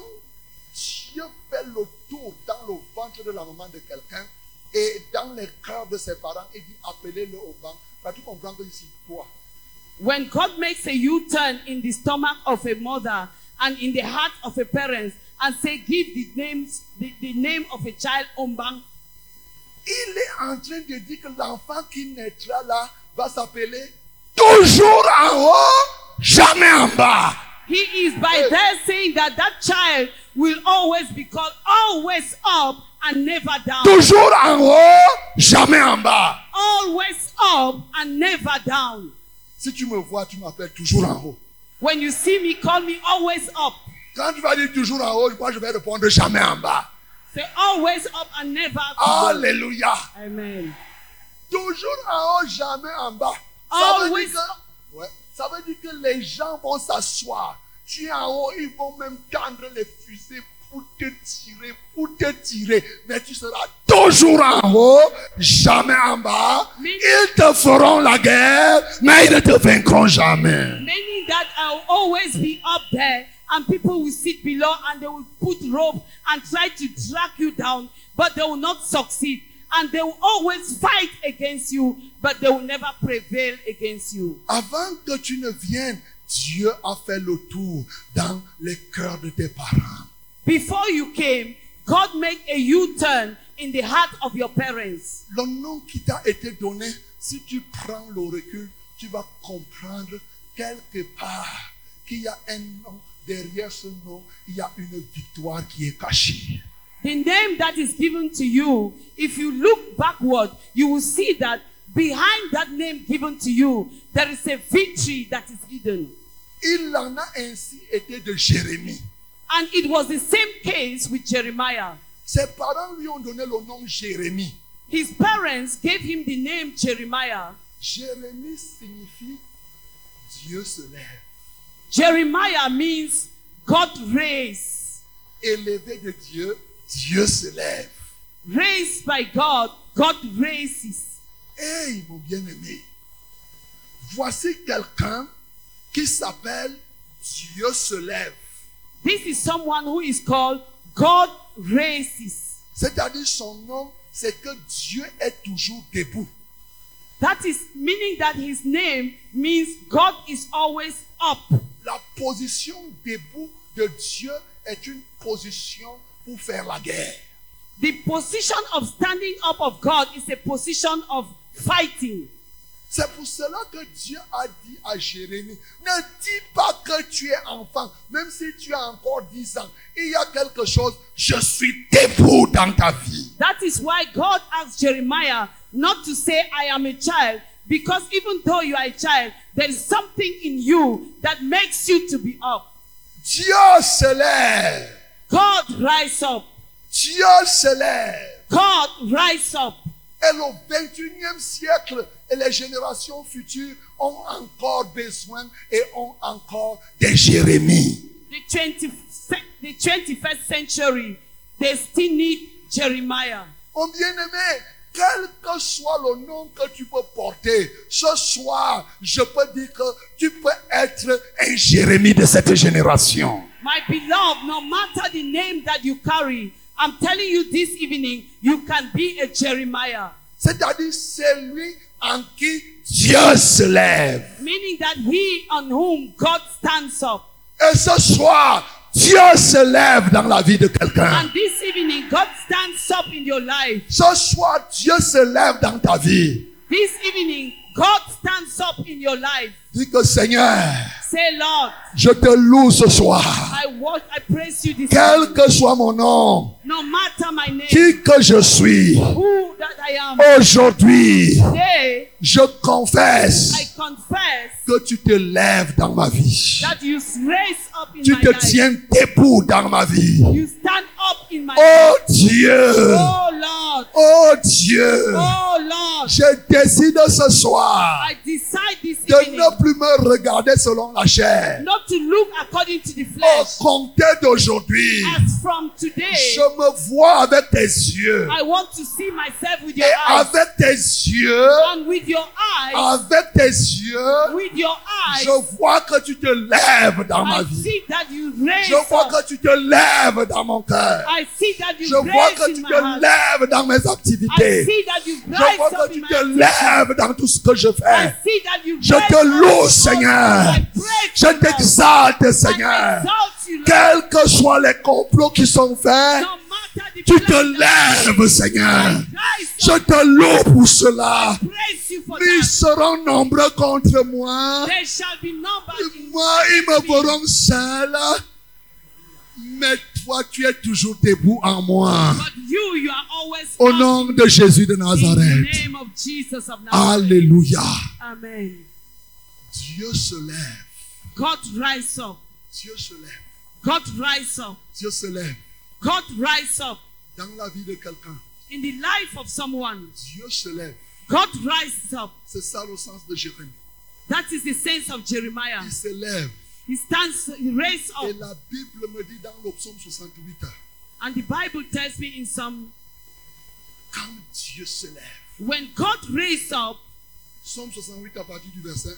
Speaker 1: Dieu fait le tour dans le ventre de la maman de quelqu'un et dans les cœurs de ses parents, il dit appelez-le au banc. Tu comprends que ici, toi,
Speaker 2: When God makes a U-turn in the stomach of a mother and in the heart of a parent and say, give the names, the, the name of a child Ombang,
Speaker 1: il est en train de dire que l'enfant qui naîtra là va s'appeler toujours en haut, jamais en bas.
Speaker 2: he is by there saying that that child will always be called always up and never down.
Speaker 1: Toujours en haut, jamais en bas.
Speaker 2: Always up and never down.
Speaker 1: Si tu me vois, tu m'appelles toujours en haut.
Speaker 2: When you see me, call me always up.
Speaker 1: Quand tu vas dire toujours en haut, moi je vais répondre jamais en bas.
Speaker 2: Say always up and never below.
Speaker 1: Alléluia.
Speaker 2: Amen.
Speaker 1: Toujours en haut, jamais en bas. Ça veut, dire que, ouais, ça veut dire que les gens vont s'asseoir. Tu es en haut, ils vont même tendre les fusées pour te tirer, pour te tirer. Mais tu seras toujours en haut, jamais en bas. Ils te feront la guerre, mais ils ne te vaincront jamais.
Speaker 2: Meaning that always be up there and people will sit below and they will put rope and try to drag you down, but they will not succeed. and they will always fight against you, but they will never prevail against you.
Speaker 1: Avant que tu ne viennes, Dieu a fait le tour dans les cœurs de tes parents.
Speaker 2: Before you came, God made a U-turn in the heart of your parents.
Speaker 1: Le nom qui t'a été donné, si tu prends le recul, tu vas comprendre quelque part qu'il y a un nom. Derrière ce nom, il y a une victoire qui est cachée.
Speaker 2: The name that is given to you, if you look backward, you will see that behind that name given to you, there is a victory that is hidden.
Speaker 1: Il en a ainsi été de Jérémie.
Speaker 2: And it was the same case with Jeremiah.
Speaker 1: Ses parents lui ont donné le nom Jérémie.
Speaker 2: His parents gave him the name Jeremiah.
Speaker 1: Jérémie signifie Dieu se lève.
Speaker 2: Jeremiah means God raised.
Speaker 1: Élevé de Dieu, Dieu se lève.
Speaker 2: Raised by God, God raises.
Speaker 1: Hey, mon bien-aimé, voici quelqu'un qui s'appelle Dieu se lève.
Speaker 2: This is someone who is called God raises.
Speaker 1: C'est-à-dire son nom, c'est que Dieu est toujours debout.
Speaker 2: That is meaning that his name means God is always up.
Speaker 1: La position debout de Dieu est une position pour faire la guerre.
Speaker 2: The position of standing up of God is a position of fighting.
Speaker 1: C'est pour cela que Dieu a dit à Jérémie, ne dis pas que tu es enfant, même si tu as encore 10 ans. Il y a quelque chose, je suis debout dans ta vie.
Speaker 2: That is why God asked Jeremiah not to say, I am a child, because even though you are a child, there is something in you that makes you to be up.
Speaker 1: Dieu se lève.
Speaker 2: God rise up.
Speaker 1: Dieu se lève.
Speaker 2: God rise up.
Speaker 1: Et le 21e siècle et les générations futures ont encore besoin et ont encore des Jérémies.
Speaker 2: The, 20, the 21st century, they still need Jeremiah.
Speaker 1: Mon bien-aimé, quel que soit le nom que tu peux porter, ce soir, je peux dire que tu peux être un Jérémie de cette génération.
Speaker 2: My beloved, no matter the name that you carry, I'm telling you this evening, you can be a Jeremiah.
Speaker 1: C'est-à-dire celui en qui Dieu se lève.
Speaker 2: Meaning that he on whom God stands up.
Speaker 1: Et ce soir, Dieu se lève dans la vie de quelqu'un.
Speaker 2: And this evening, God stands up in your life.
Speaker 1: Ce soir, Dieu se lève dans ta vie.
Speaker 2: This evening, God stands up in your life.
Speaker 1: Dis que Seigneur,
Speaker 2: Say, Lord,
Speaker 1: je te loue ce soir.
Speaker 2: I work, I praise you this
Speaker 1: Quel
Speaker 2: evening.
Speaker 1: que soit mon nom,
Speaker 2: No matter my name,
Speaker 1: qui que je suis, aujourd'hui, je confesse
Speaker 2: I confess
Speaker 1: que tu te lèves dans ma vie.
Speaker 2: that you raise up in
Speaker 1: Tu te tiens debout dans ma vie.
Speaker 2: You stand up in my
Speaker 1: Oh. Dieu,
Speaker 2: Oh
Speaker 1: oh Dieu, je décide ce soir de ne plus me regarder selon la chair.
Speaker 2: not to look according to the
Speaker 1: Au compter d'aujourd'hui, je me vois avec tes yeux.
Speaker 2: I want to see myself with your
Speaker 1: Et
Speaker 2: eyes.
Speaker 1: avec tes yeux,
Speaker 2: And with your eyes,
Speaker 1: avec tes yeux,
Speaker 2: with your eyes,
Speaker 1: je vois que tu te lèves dans ma vie.
Speaker 2: See that you raise
Speaker 1: Je vois que tu te lèves dans mon cœur.
Speaker 2: I see that you
Speaker 1: Je vois que tu te lèves dans mes activités. Je vois que tu te lèves dans tout ce que je fais.
Speaker 2: see that you
Speaker 1: Je te loue, Seigneur. Je t'exalte, Seigneur. Quels que soient les complots qui sont faits, tu te lèves, Seigneur. Je te loue pour cela. Ils seront nombreux contre moi. Moi, ils me feront seul. Mais toi, tu es toujours debout en moi. Au nom de Jésus de Nazareth. Alléluia.
Speaker 2: Amen.
Speaker 1: Dieu se lève.
Speaker 2: God rise up.
Speaker 1: Dieu se lève.
Speaker 2: God rise up.
Speaker 1: Dieu se lève.
Speaker 2: God rise up
Speaker 1: Dans la vie de quelqu'un,
Speaker 2: in the life of someone.
Speaker 1: Dieu se lève.
Speaker 2: God rises up.
Speaker 1: C'est ça le sens de Jérémie.
Speaker 2: That is the sense of Jeremiah.
Speaker 1: Il se lève.
Speaker 2: He stands, he raises
Speaker 1: Et
Speaker 2: up.
Speaker 1: la Bible me dit dans le psaume 68,
Speaker 2: And the Bible tells me in some,
Speaker 1: quand Dieu se lève,
Speaker 2: when God raised up,
Speaker 1: Psaume 68 à partir du verset 1.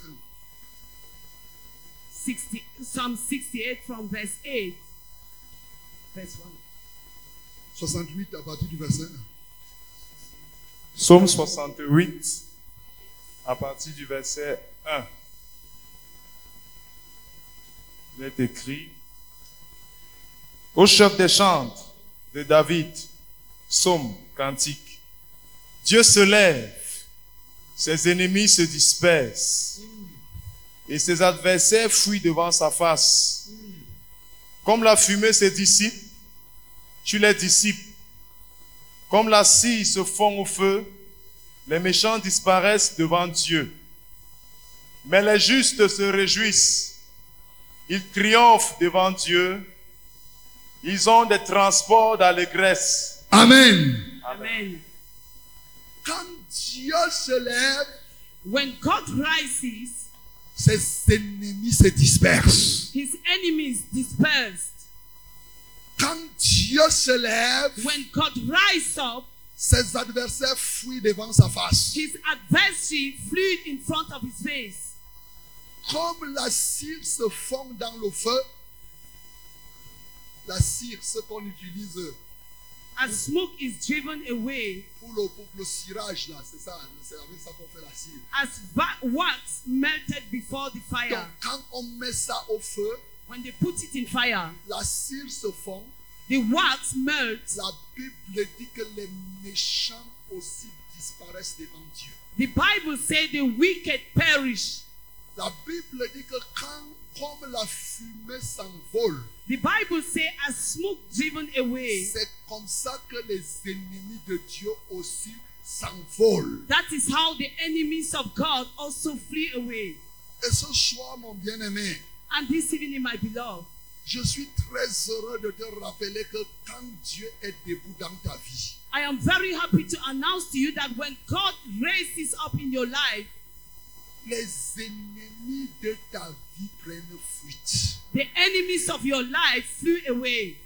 Speaker 2: 60, Psalm 68 from verse 8. Verse 1.
Speaker 1: 68 à partir du verset 1.
Speaker 3: Psaume 68, à partir du verset 1. Il est écrit Au chef des chantres de David, psaume, cantique. Dieu se lève, ses ennemis se dispersent, et ses adversaires fuient devant sa face. Comme la fumée se dissipe, tu les dissipes. Comme la cire se fond au feu, les méchants disparaissent devant Dieu. Mais les justes se réjouissent. Ils triomphent devant Dieu. Ils ont des transports d'allégresse.
Speaker 1: Amen.
Speaker 2: Amen.
Speaker 1: Quand Dieu se lève,
Speaker 2: When God rises,
Speaker 1: ses ennemis se dispersent.
Speaker 2: his enemies dispersed.
Speaker 1: Quand Dieu se lève,
Speaker 2: When God rises up,
Speaker 1: ses adversaires fuient devant sa face.
Speaker 2: his adversary flew in front of his face.
Speaker 1: Comme la cire se fond dans le feu, la cire, ce qu'on utilise
Speaker 2: As smoke is driven away,
Speaker 1: pour le, pour le cirage, là, c'est ça, c'est avec ça qu'on fait la cire.
Speaker 2: as wax melted before the
Speaker 1: Donc,
Speaker 2: fire.
Speaker 1: quand on met ça au feu,
Speaker 2: When they put it in fire,
Speaker 1: la cire se fond.
Speaker 2: the wax melts.
Speaker 1: La Bible dit que les méchants aussi disparaissent devant Dieu.
Speaker 2: The Bible says the wicked perish.
Speaker 1: La Bible dit que quand, comme la fumée s'envole,
Speaker 2: The Bible says as smoke driven away.
Speaker 1: c'est comme ça que les ennemis de Dieu aussi s'envolent.
Speaker 2: That is how the enemies of God also flee away.
Speaker 1: Et ce soir, mon bien-aimé,
Speaker 2: And this evening, my beloved,
Speaker 1: je suis très heureux de te rappeler que quand Dieu est debout dans ta vie,
Speaker 2: I am very happy to announce to you that when God raises up in your life,
Speaker 1: les ennemis de ta vie prennent fuite.
Speaker 2: The enemies of your life flew away.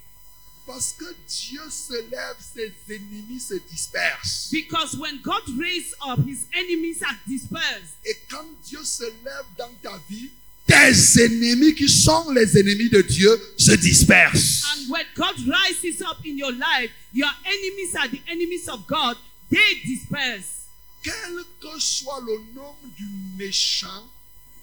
Speaker 1: Parce que Dieu se lève, ses ennemis se dispersent.
Speaker 2: Because when God raised up, his enemies are dispersed.
Speaker 1: Et quand Dieu se lève dans ta vie, tes ennemis qui sont les ennemis de Dieu se dispersent.
Speaker 2: And when God rises up in your life, your enemies are the enemies of God. They disperse.
Speaker 1: Quel que soit le nom du méchant,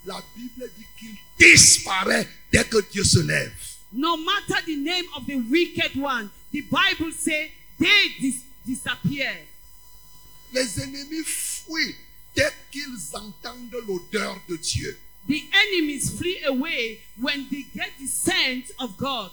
Speaker 1: la Bible dit qu'il disparaît dès que Dieu se lève.
Speaker 2: No matter the name of the wicked one, the Bible says they dis- disappear.
Speaker 1: Les ennemis fuient dès qu'ils entendent l'odeur de Dieu.
Speaker 2: The enemies flee away when they get the scent of God.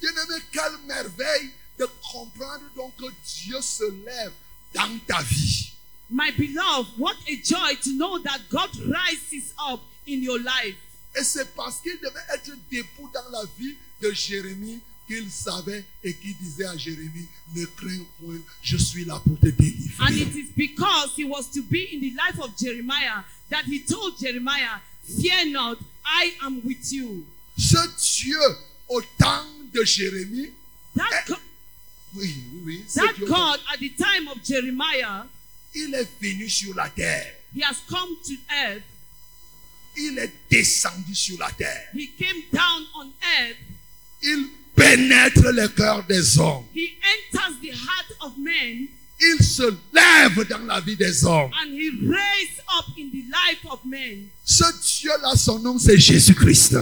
Speaker 1: Bien-aimé, quelle merveille de comprendre donc que Dieu se lève dans ta vie.
Speaker 2: My beloved, what a joy to know that God rises up in your life.
Speaker 1: Et c'est parce qu'il devait être debout dans la vie de Jérémie qu'il savait et qu'il disait à Jérémie, ne crains point, je suis là pour te délivrer.
Speaker 2: And it is because he was to be in the life of Jeremiah that he told Jeremiah, Fear not, I am with you.
Speaker 1: Ce Dieu, au temps de Jérémie,
Speaker 2: That, go-
Speaker 1: oui, oui,
Speaker 2: that
Speaker 1: Dieu,
Speaker 2: God, at the time of Jeremiah,
Speaker 1: il est venu sur la terre.
Speaker 2: he has come to earth.
Speaker 1: Il est descendu sur la terre.
Speaker 2: He came down on earth.
Speaker 1: Il pénètre le cœur des hommes.
Speaker 2: He enters the heart of men
Speaker 1: Il se lève dans la vie des hommes.
Speaker 2: and he up in the life of men.
Speaker 1: Ce Dieu-là, son nom, c'est Jésus-Christ.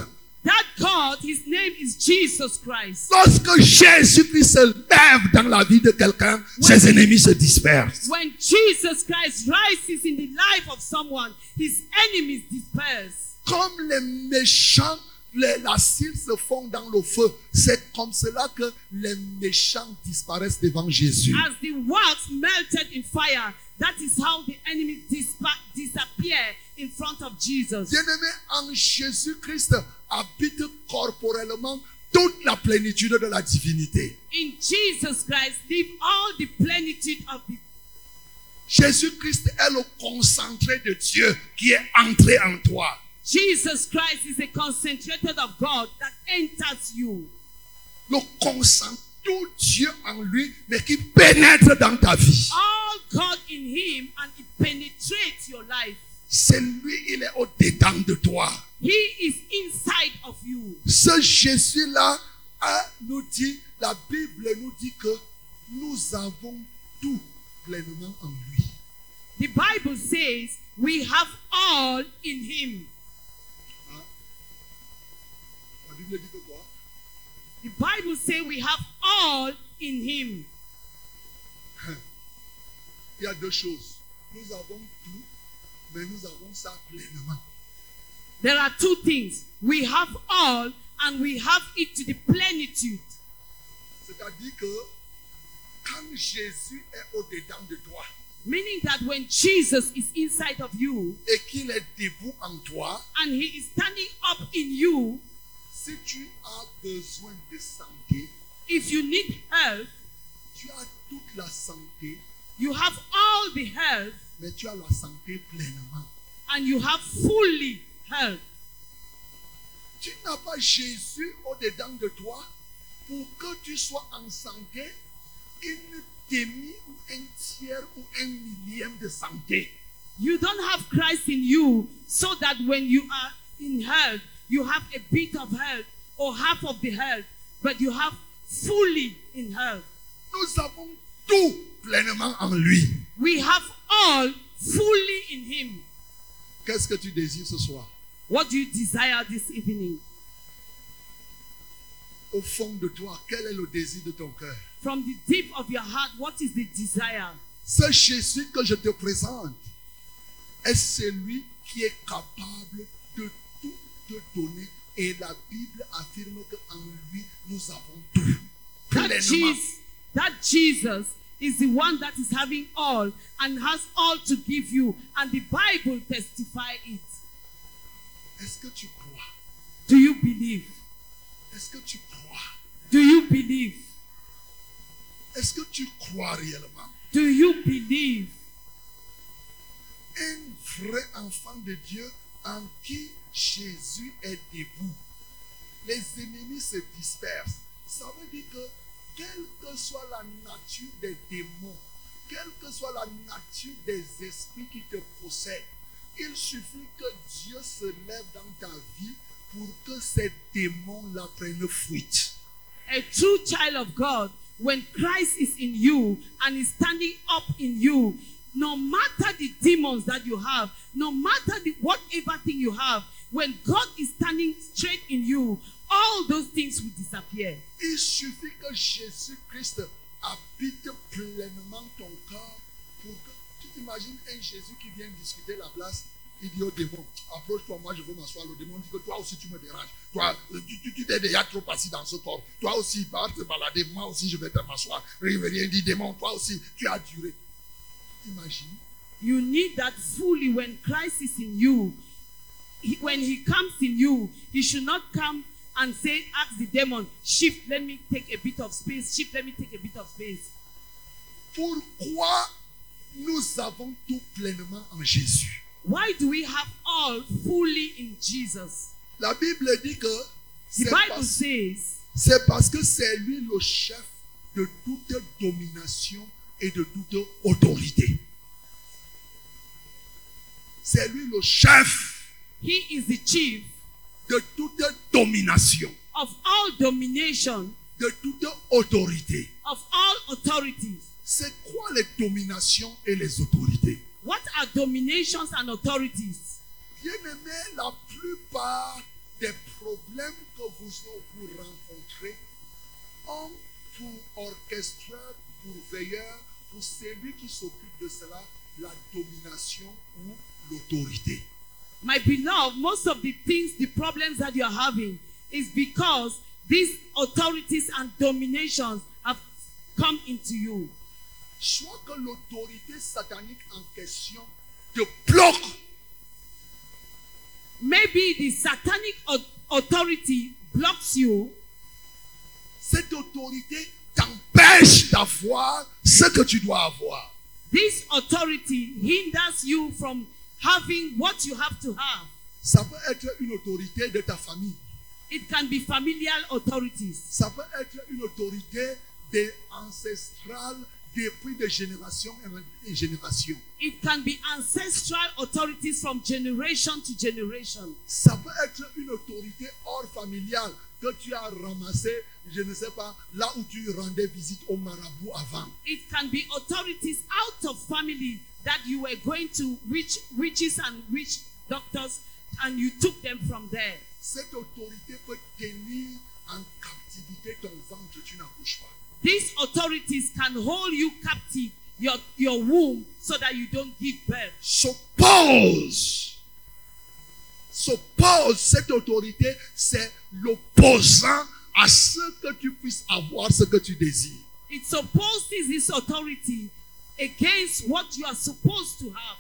Speaker 2: That God, his name is Jesus Christ.
Speaker 1: Lorsque Jésus-Christ se lève dans la vie de quelqu'un, ses ennemis se dispersent.
Speaker 2: When Jesus Christ rises in the life of someone, his enemies disperse.
Speaker 1: Comme les méchants, les, la cire se fond dans le feu. C'est comme cela que les méchants disparaissent devant Jésus.
Speaker 2: As the wax melted in fire, that is how the enemy disappear in front of Jesus.
Speaker 1: Bien-aimé, en Jésus-Christ habite corporellement toute la plénitude de la divinité.
Speaker 2: In Jesus Christ live all the plenitude of the
Speaker 1: Jésus-Christ est le concentré de Dieu qui est entré en toi.
Speaker 2: Jesus Christ is a concentrated of God that enters you.
Speaker 1: Le concentré, tout Dieu en lui, mais qui pénètre dans ta vie.
Speaker 2: All God in him and it penetrates your life.
Speaker 1: C'est lui, il est au-dedans de toi.
Speaker 2: He is inside of you.
Speaker 1: Ce Jésus-là nous dit, la Bible nous dit que nous avons tout pleinement en lui.
Speaker 2: The Bible says we have all in Him.
Speaker 1: Hein? La Bible dit que quoi?
Speaker 2: The Bible says we have all in Him.
Speaker 1: Il y a deux choses. Nous avons tout, mais nous avons ça pleinement.
Speaker 2: There are two things. We have all and we have it to the plenitude.
Speaker 1: C'est-à-dire que quand Jésus est au-dedans de toi
Speaker 2: Meaning that when Jesus is inside of you
Speaker 1: et qu'il est debout en toi,
Speaker 2: and He is standing up in you,
Speaker 1: si tu as besoin de santé,
Speaker 2: if you need health,
Speaker 1: tu as toute la santé,
Speaker 2: you have all the health
Speaker 1: mais tu as la santé pleinement.
Speaker 2: and you have fully
Speaker 1: Tu n'as pas Jésus au-dedans de toi pour que tu sois en santé une demi ou un tiers ou un millième de santé.
Speaker 2: You don't have Christ in you so that when you are in health, you have a bit of health or half of the health, but you have fully in health.
Speaker 1: Nous avons tout pleinement en lui.
Speaker 2: We have all fully in Him.
Speaker 1: Qu'est-ce que tu désires ce soir?
Speaker 2: What do you desire this evening?
Speaker 1: Au fond de toi, quel est le désir de ton cœur
Speaker 2: From the deep of your heart, what is the desire?
Speaker 1: Ce Jésus que je te présente est celui qui est capable de tout te donner. Et la Bible affirme qu'en lui, nous avons tout.
Speaker 2: That Jesus, that Jesus is the one that is having all and has all to give you. And the Bible testifies it.
Speaker 1: Est-ce que tu crois?
Speaker 2: Do you believe?
Speaker 1: Est-ce que tu crois?
Speaker 2: Do you believe?
Speaker 1: Est-ce que tu crois réellement?
Speaker 2: Do you believe?
Speaker 1: Un vrai enfant de Dieu en qui Jésus est debout. Les ennemis se dispersent. Ça veut dire que quelle que soit la nature des démons, quelle que soit la nature des esprits qui te possèdent, il suffit que Dieu se lève dans ta vie pour que ces démons-là prennent fuite.
Speaker 2: A true child of God, when Christ is in you and is standing up in you, no matter the demons that you have, no matter the whatever thing you have, when God is standing straight in you, all those things will disappear.
Speaker 1: Il suffit que Jésus-Christ habite pleinement ton cœur pour que t'imagines un Jésus qui vient discuter la place. Il dit au démon, approche-toi, moi je veux m'asseoir. Le démon dit que toi aussi tu me déranges. Toi, euh, tu- t'es déjà trop assis dans ce corps. Toi aussi, pars te balader. Moi aussi je vais te m'asseoir. Il vient dit, démon, toi aussi, tu as duré. T'imagines?
Speaker 2: You need that fully when Christ is in you. He- when he comes in you, he should not come and say, ask the demon, shift, let me take a bit of space, shift, let me take a bit of space.
Speaker 1: Pourquoi nous avons tout pleinement en Jésus
Speaker 2: Why do we have all fully in Jesus?
Speaker 1: La Bible dit que parce- C'est parce que c'est lui le chef de toute domination et de toute autorité. C'est lui le chef
Speaker 2: he is the chief
Speaker 1: de toute domination,
Speaker 2: of all domination,
Speaker 1: de toute autorité.
Speaker 2: of all authorities.
Speaker 1: C'est quoi les dominations et les autorités?
Speaker 2: What are dominations and authorities?
Speaker 1: Bien aimé, la plupart des problèmes que vous, vous rencontrez ont pour orchestreur, pour veilleur, pour celui qui s'occupe de cela, la domination ou l'autorité.
Speaker 2: My beloved, most of the things, the problems that you're having is because these authorities and dominations have come into you.
Speaker 1: Soit que l'autorité satanique en question te bloque,
Speaker 2: Maybe the satanic au- authority blocks you,
Speaker 1: cette autorité t'empêche d'avoir ce que tu dois avoir.
Speaker 2: this authority hinders you from having what you have to have.
Speaker 1: Ça peut être une autorité de ta famille.
Speaker 2: It can be familial authorities.
Speaker 1: Ça peut être une autorité des ancestrales depuis de génération en génération.
Speaker 2: It can be ancestral authorities from generation to generation.
Speaker 1: Ça peut être une autorité hors familiale que tu as ramassée, je ne sais pas, là où tu rendais visite au marabout avant.
Speaker 2: It can be authorities out of family that you were going to witch, witches and witch doctors and you took them from there.
Speaker 1: Cette autorité peut tenir en captivité ton ventre, tu n'accouches pas.
Speaker 2: These authorities can hold you captive, your, your womb, so that you don't give birth.
Speaker 1: S'oppose. S'oppose. Cette autorité, c'est l'opposant à ce que tu puisses avoir ce que tu désires.
Speaker 2: It supposes this authority against what you are supposed to have.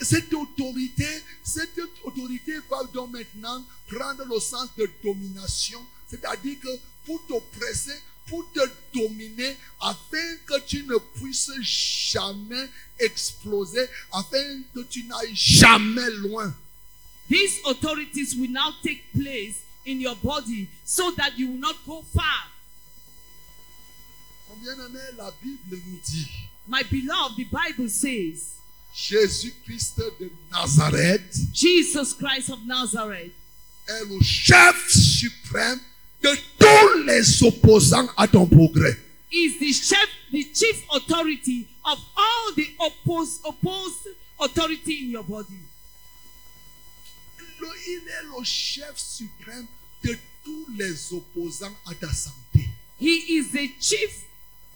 Speaker 1: Cette autorité, cette autorité va donc maintenant prendre le sens de domination, c'est-à-dire que pour t'oppresser, pour te dominer, afin que tu ne puisses jamais exploser, afin que tu n'ailles jamais loin.
Speaker 2: These authorities will now take place in your body so that you will not go far.
Speaker 1: Bien-aimé, la Bible nous dit,
Speaker 2: My beloved, the Bible says,
Speaker 1: Jésus-Christ de Nazareth
Speaker 2: Jesus Christ of Nazareth
Speaker 1: est le chef suprême de tous les opposants à ton progrès.
Speaker 2: is the chef, the chief authority of all the opposed, opposed authority in your body.
Speaker 1: Le- il est le chef suprême de tous les opposants à ta santé.
Speaker 2: He is the chief,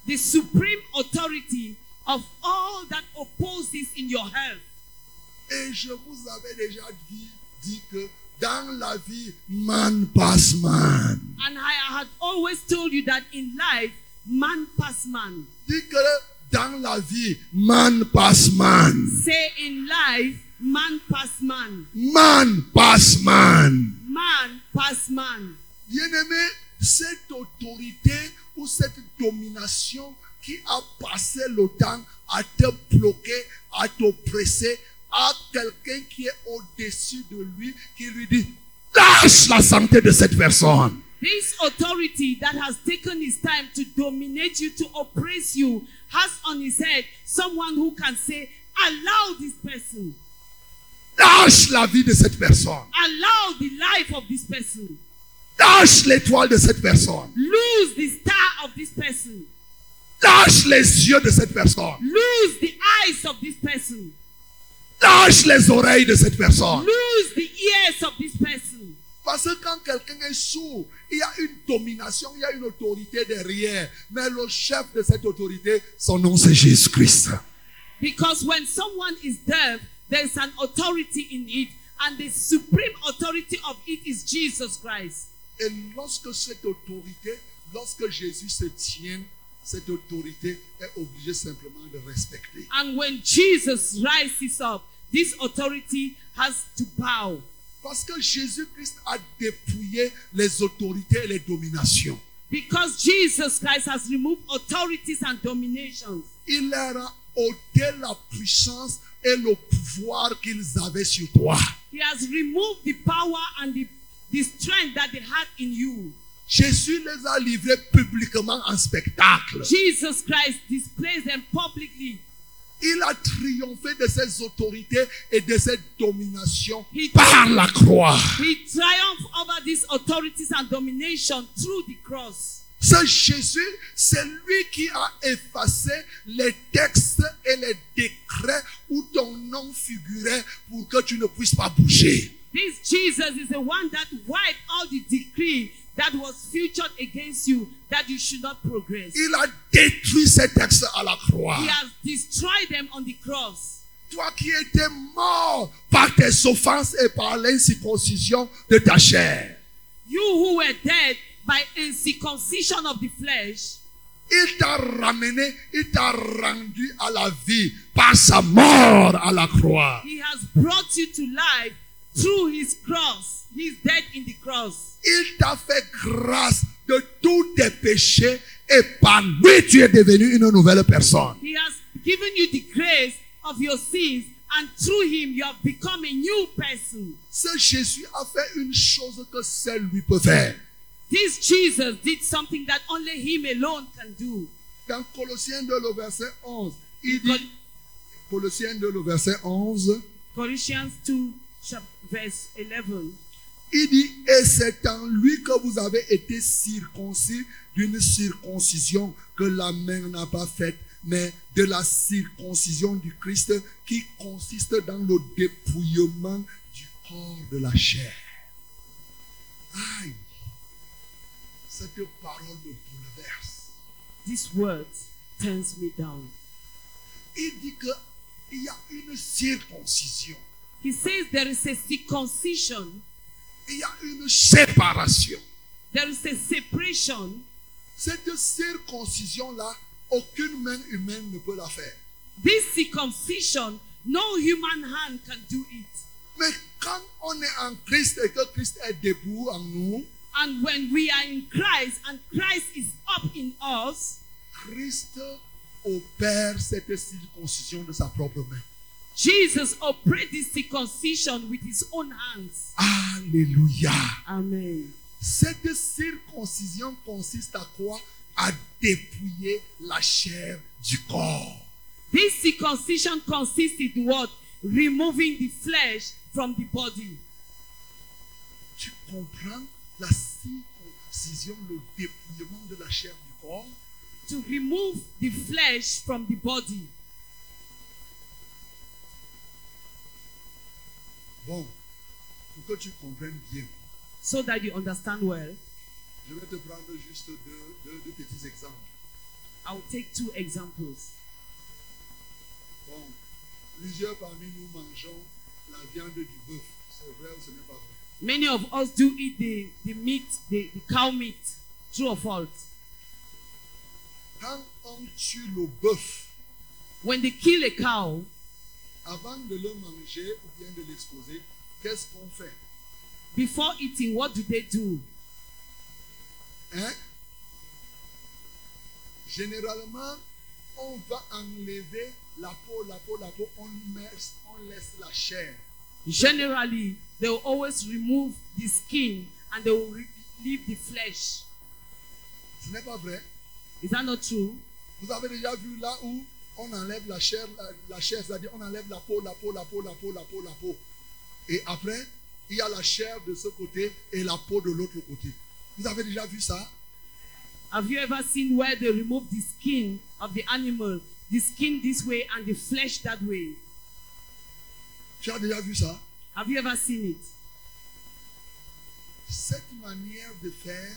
Speaker 2: the supreme authority of all that opposes in your health.
Speaker 1: Et je vous avais déjà dit, dit que dans la vie, man passe man.
Speaker 2: And I had always told you that in life, man pass man.
Speaker 1: Dit que dans la vie, man passe man.
Speaker 2: Say in life, man pass man.
Speaker 1: Man passe man.
Speaker 2: Man pass man.
Speaker 1: Bien-aimé, cette autorité ou cette domination qui a passé le temps à te bloquer, à t'oppresser, à quelqu'un qui est au-dessus de lui, qui lui dit, lâche la santé de cette personne.
Speaker 2: This authority that has taken his time to dominate you, to oppress you, has on his head someone who can say, Allow this person,
Speaker 1: Lâche la vie de cette personne.
Speaker 2: allow the life of this person,
Speaker 1: Lâche l'étoile de cette personne.
Speaker 2: lose the star of this person,
Speaker 1: Lâche les yeux de cette personne.
Speaker 2: lose the eyes of this person,
Speaker 1: Lâche les oreilles de cette personne.
Speaker 2: lose the ears of this person.
Speaker 1: Parce que quand quelqu'un est sourd, il y a une domination, il y a une autorité derrière. Mais le chef de cette autorité, son nom c'est Jésus-Christ.
Speaker 2: Because when someone is deaf, there's an authority in it, and the supreme authority of it is Jesus Christ.
Speaker 1: Et lorsque cette autorité, lorsque Jésus se tient, cette autorité est obligée simplement de respecter.
Speaker 2: And when Jesus rises up, this authority has to bow.
Speaker 1: Parce que Jésus-Christ a dépouillé les autorités et les dominations.
Speaker 2: Because Jesus Christ has removed authorities and dominations.
Speaker 1: Il leur a ôté la puissance et le pouvoir qu'ils avaient sur toi.
Speaker 2: He has removed the power and the, the strength that they had in you.
Speaker 1: Jésus les a livrés publiquement en spectacle.
Speaker 2: Jesus Christ displays them publicly.
Speaker 1: Il a triomphé de ses autorités et de ses dominations
Speaker 2: He-
Speaker 1: par la croix.
Speaker 2: He triumphed over these authorities and domination through the cross.
Speaker 1: Ce Jésus, c'est lui qui a effacé les textes et les décrets où ton nom figurait pour que tu ne puisses pas bouger.
Speaker 2: This Jesus is the one that wiped all the decree that was featured against you that you should not progress.
Speaker 1: Il a détruit ces textes à la croix.
Speaker 2: He has destroyed them on the cross.
Speaker 1: Toi qui étais mort par tes offenses et par l'incirconcision de ta chair.
Speaker 2: You who were dead by uncircumcision of the flesh,
Speaker 1: Il t'a ramené, il t'a rendu à la vie par sa mort à la croix.
Speaker 2: he has brought you to life through his cross. He's dead in the cross.
Speaker 1: Il t'a fait grâce de tous tes péchés et par lui tu es devenu une nouvelle personne.
Speaker 2: He has given you the grace of your sins, and through him you have become a new person.
Speaker 1: Ce Jésus a fait une chose que seul lui peut faire.
Speaker 2: This Jesus did something that only him alone can do.
Speaker 1: Dans Colossiens 2, le verset 11, il dit, Colossiens 2, le verset 11,
Speaker 2: Colossians 2, chap- verse 11.
Speaker 1: il dit, et c'est en lui que vous avez été circoncis d'une circoncision que la main n'a pas faite mais de la circoncision du Christ qui consiste dans le dépouillement du corps de la chair. Aïe, cette parole me bouleverse.
Speaker 2: This word turns me down.
Speaker 1: Il dit qu'il y a une circoncision,
Speaker 2: He says there is a circumcision,
Speaker 1: il y a une séparation.
Speaker 2: there is a separation.
Speaker 1: Cette circoncision-là, aucune main humaine ne peut la faire.
Speaker 2: This circumcision, no human hand can do it.
Speaker 1: Mais quand on est en Christ et que Christ est debout en nous,
Speaker 2: And when we are in Christ and Christ is up in us,
Speaker 1: Christ opère cette circoncision de sa propre main.
Speaker 2: Jesus operated circumcision with his own hands.
Speaker 1: Alléluia.
Speaker 2: Amen.
Speaker 1: Cette circoncision consiste à quoi? À dépouiller la chair du corps.
Speaker 2: This circumcision consists in what? Removing the flesh from the body.
Speaker 1: Tu comprends la circoncision, le dépouillement de la chair du corps?
Speaker 2: To remove the flesh from the body.
Speaker 1: Bon, pour que tu comprennes bien,
Speaker 2: So that you understand well,
Speaker 1: je vais te prendre juste deux, deux- deux petits exemples.
Speaker 2: I'll take two examples.
Speaker 1: Bon, plusieurs parmi nous mangeons la viande du bœuf. C'est vrai ou ce n'est pas vrai
Speaker 2: Many of us do eat the, the meat, the, the cow meat. True or false?
Speaker 1: Quand on tue le bœuf,
Speaker 2: When they kill a cow,
Speaker 1: avant de le manger ou bien de l'exposer, qu'est-ce qu'on fait?
Speaker 2: Before eating, what do they do?
Speaker 1: Hein? Généralement, on va enlever la peau, la peau, la peau, on, met, on laisse la chair.
Speaker 2: Generally, they will always remove the skin and they will leave the flesh.
Speaker 1: Ce n'est pas vrai
Speaker 2: Is that not true?
Speaker 1: Vous avez déjà vu là où on enlève la chair, la, la chair, c'est-à-dire on enlève la peau, la peau, la peau, la peau, la peau, la peau. Et après, il y a la chair de ce côté et la peau de l'autre côté. Vous avez déjà vu ça?
Speaker 2: Have you ever seen where they remove the skin of the animal, the skin this way and the flesh that way?
Speaker 1: Tu as déjà vu ça?
Speaker 2: Have you ever seen it?
Speaker 1: Cette manière de faire,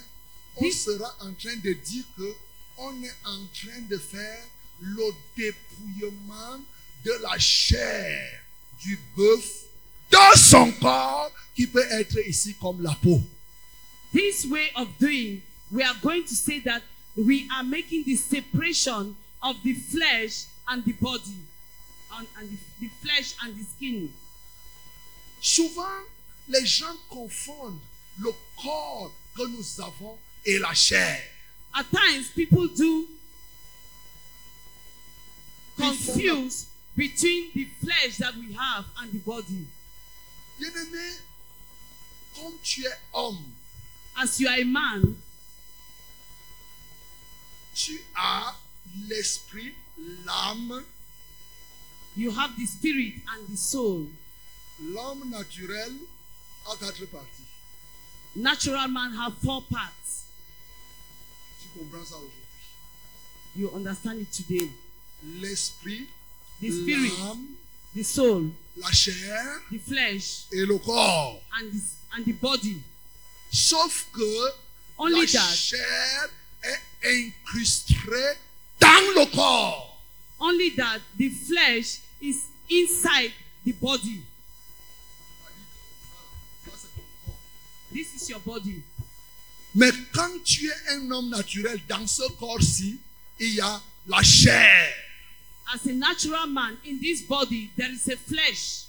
Speaker 1: on
Speaker 2: This-
Speaker 1: sera en train de dire que on est en train de faire le dépouillement de la chair du bœuf dans son corps qui peut être ici comme la peau.
Speaker 2: This way of doing, we are going to say that we are making the separation of the flesh and the body, and, and the, the flesh and the skin.
Speaker 1: Souvent, les gens confondent le corps que nous avons et la chair.
Speaker 2: At times, people do confuse between the flesh that we have and the body.
Speaker 1: Bien-aimé, comme tu es homme,
Speaker 2: As you are a man,
Speaker 1: tu as l'esprit, l'âme,
Speaker 2: you have the spirit and the soul.
Speaker 1: l'homme naturel a quatre parties.
Speaker 2: Natural man have four parts.
Speaker 1: Tu comprends ça aujourd'hui.
Speaker 2: You understand it today.
Speaker 1: L'esprit,
Speaker 2: The spirit,
Speaker 1: l'âme,
Speaker 2: the soul,
Speaker 1: la chair
Speaker 2: the flesh,
Speaker 1: et le corps.
Speaker 2: and the, and the body.
Speaker 1: Sauf que
Speaker 2: Only
Speaker 1: la
Speaker 2: that.
Speaker 1: chair est incrustée dans le corps.
Speaker 2: Only that the flesh is inside the body. This is your body.
Speaker 1: Mais quand tu es un homme naturel, dans ce corps-ci, il y a la chair.
Speaker 2: As a natural man in this body, there is a flesh.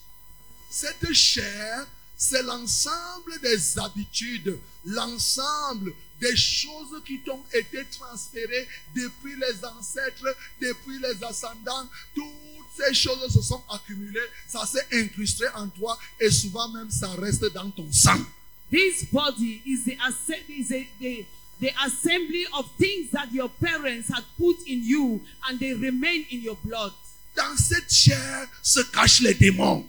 Speaker 1: Cette chair, c'est l'ensemble des habitudes, l'ensemble des choses qui t'ont été transférées depuis les ancêtres, depuis les ascendants. Toutes ces choses se sont accumulées, ça s'est incrusté en toi et souvent même ça reste dans ton sang.
Speaker 2: This body is the is a, the, the assembly of things that your parents had put in you and they remain in your blood.
Speaker 1: Dans cette chair se cachent les démons.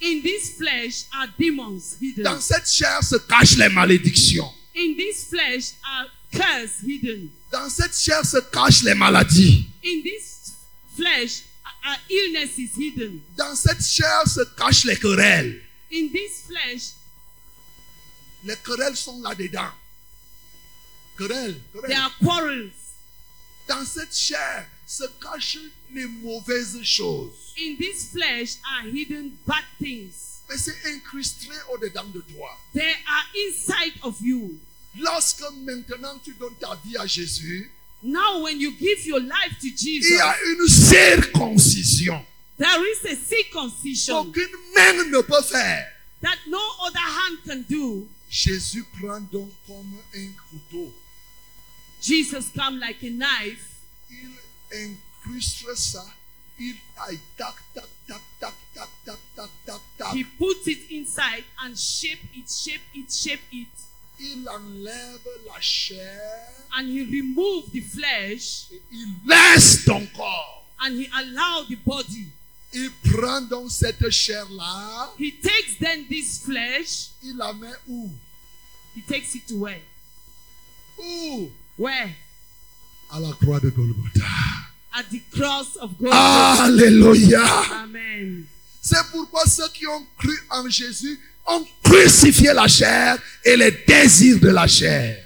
Speaker 2: In this flesh are demons hidden.
Speaker 1: Dans cette chair se cachent les malédictions.
Speaker 2: In this flesh are curse hidden.
Speaker 1: Dans cette chair se cachent les maladies.
Speaker 2: In this flesh, a, a illness is hidden.
Speaker 1: Dans cette chair se cachent les querelles.
Speaker 2: In this flesh,
Speaker 1: Les querelles sont là-dedans. Querelles,
Speaker 2: there are quarrels.
Speaker 1: Dans cette chair se cachent les mauvaises choses.
Speaker 2: In this flesh are hidden bad things.
Speaker 1: Mais c'est incrusté au-dedans de toi.
Speaker 2: They are inside of you.
Speaker 1: Lorsque maintenant tu donnes ta vie à Jésus,
Speaker 2: Now, when you give your life to
Speaker 1: il
Speaker 2: Jesus,
Speaker 1: y a une circoncision
Speaker 2: there is a circumcision
Speaker 1: main ne peut faire.
Speaker 2: that no other hand can do.
Speaker 1: Jésus prend donc comme un couteau.
Speaker 2: Jesus come like a knife.
Speaker 1: Il ça. Il taille, tac, tac, tac, tac, tac, tac, tac, tac, tac.
Speaker 2: He puts it inside and shape it, shape it, shape it.
Speaker 1: Il enlève la chair
Speaker 2: And he remove the flesh
Speaker 1: et il laisse ton corps.
Speaker 2: and he allow the body.
Speaker 1: Il prend donc cette chair-là,
Speaker 2: He takes then this flesh,
Speaker 1: il la met où
Speaker 2: he takes it away.
Speaker 1: Où
Speaker 2: Where?
Speaker 1: À la croix de Golgotha.
Speaker 2: At the cross of God.
Speaker 1: Alléluia.
Speaker 2: Amen.
Speaker 1: C'est pourquoi ceux qui ont cru en Jésus ont crucifié la chair et les désirs de la chair.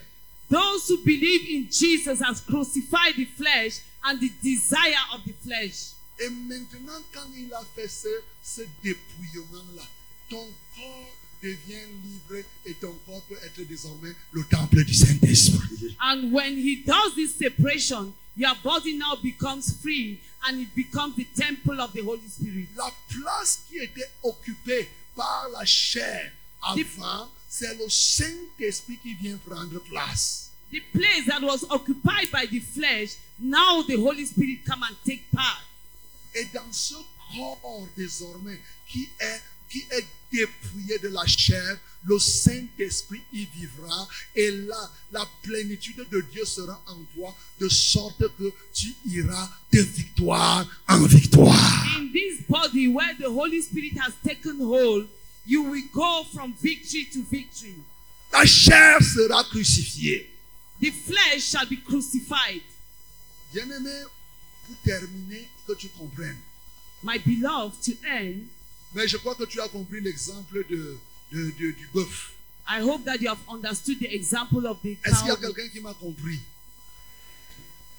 Speaker 2: Those who believe in Jesus has crucified the flesh and the desire of the flesh.
Speaker 1: Et maintenant, quand il a fait ce, ce dépouillement-là, ton corps devient libre et ton corps peut être désormais le temple du Saint-Esprit.
Speaker 2: And when he does this separation, your body now becomes free and it becomes the temple of the Holy Spirit.
Speaker 1: La place qui était occupée par la chair avant, c'est le Saint-Esprit qui vient prendre place.
Speaker 2: The place that was occupied by the flesh, now the Holy Spirit come and take part.
Speaker 1: Et dans ce corps désormais qui est, qui est dépouillé de la chair, le Saint-Esprit y vivra et là, la plénitude de Dieu sera en toi de sorte que tu iras de victoire en victoire.
Speaker 2: In this body where the Holy Spirit has taken hold, you will go from victory to victory.
Speaker 1: Ta chair sera crucifiée.
Speaker 2: The flesh shall be crucified.
Speaker 1: Bien-aimé, pour terminer, que tu comprennes.
Speaker 2: My beloved, to end,
Speaker 1: Mais je crois que tu as compris l'exemple de, de- de- du bœuf.
Speaker 2: I hope that you have understood the example of the
Speaker 1: Est-ce qu'il y a quelqu'un qui m'a compris?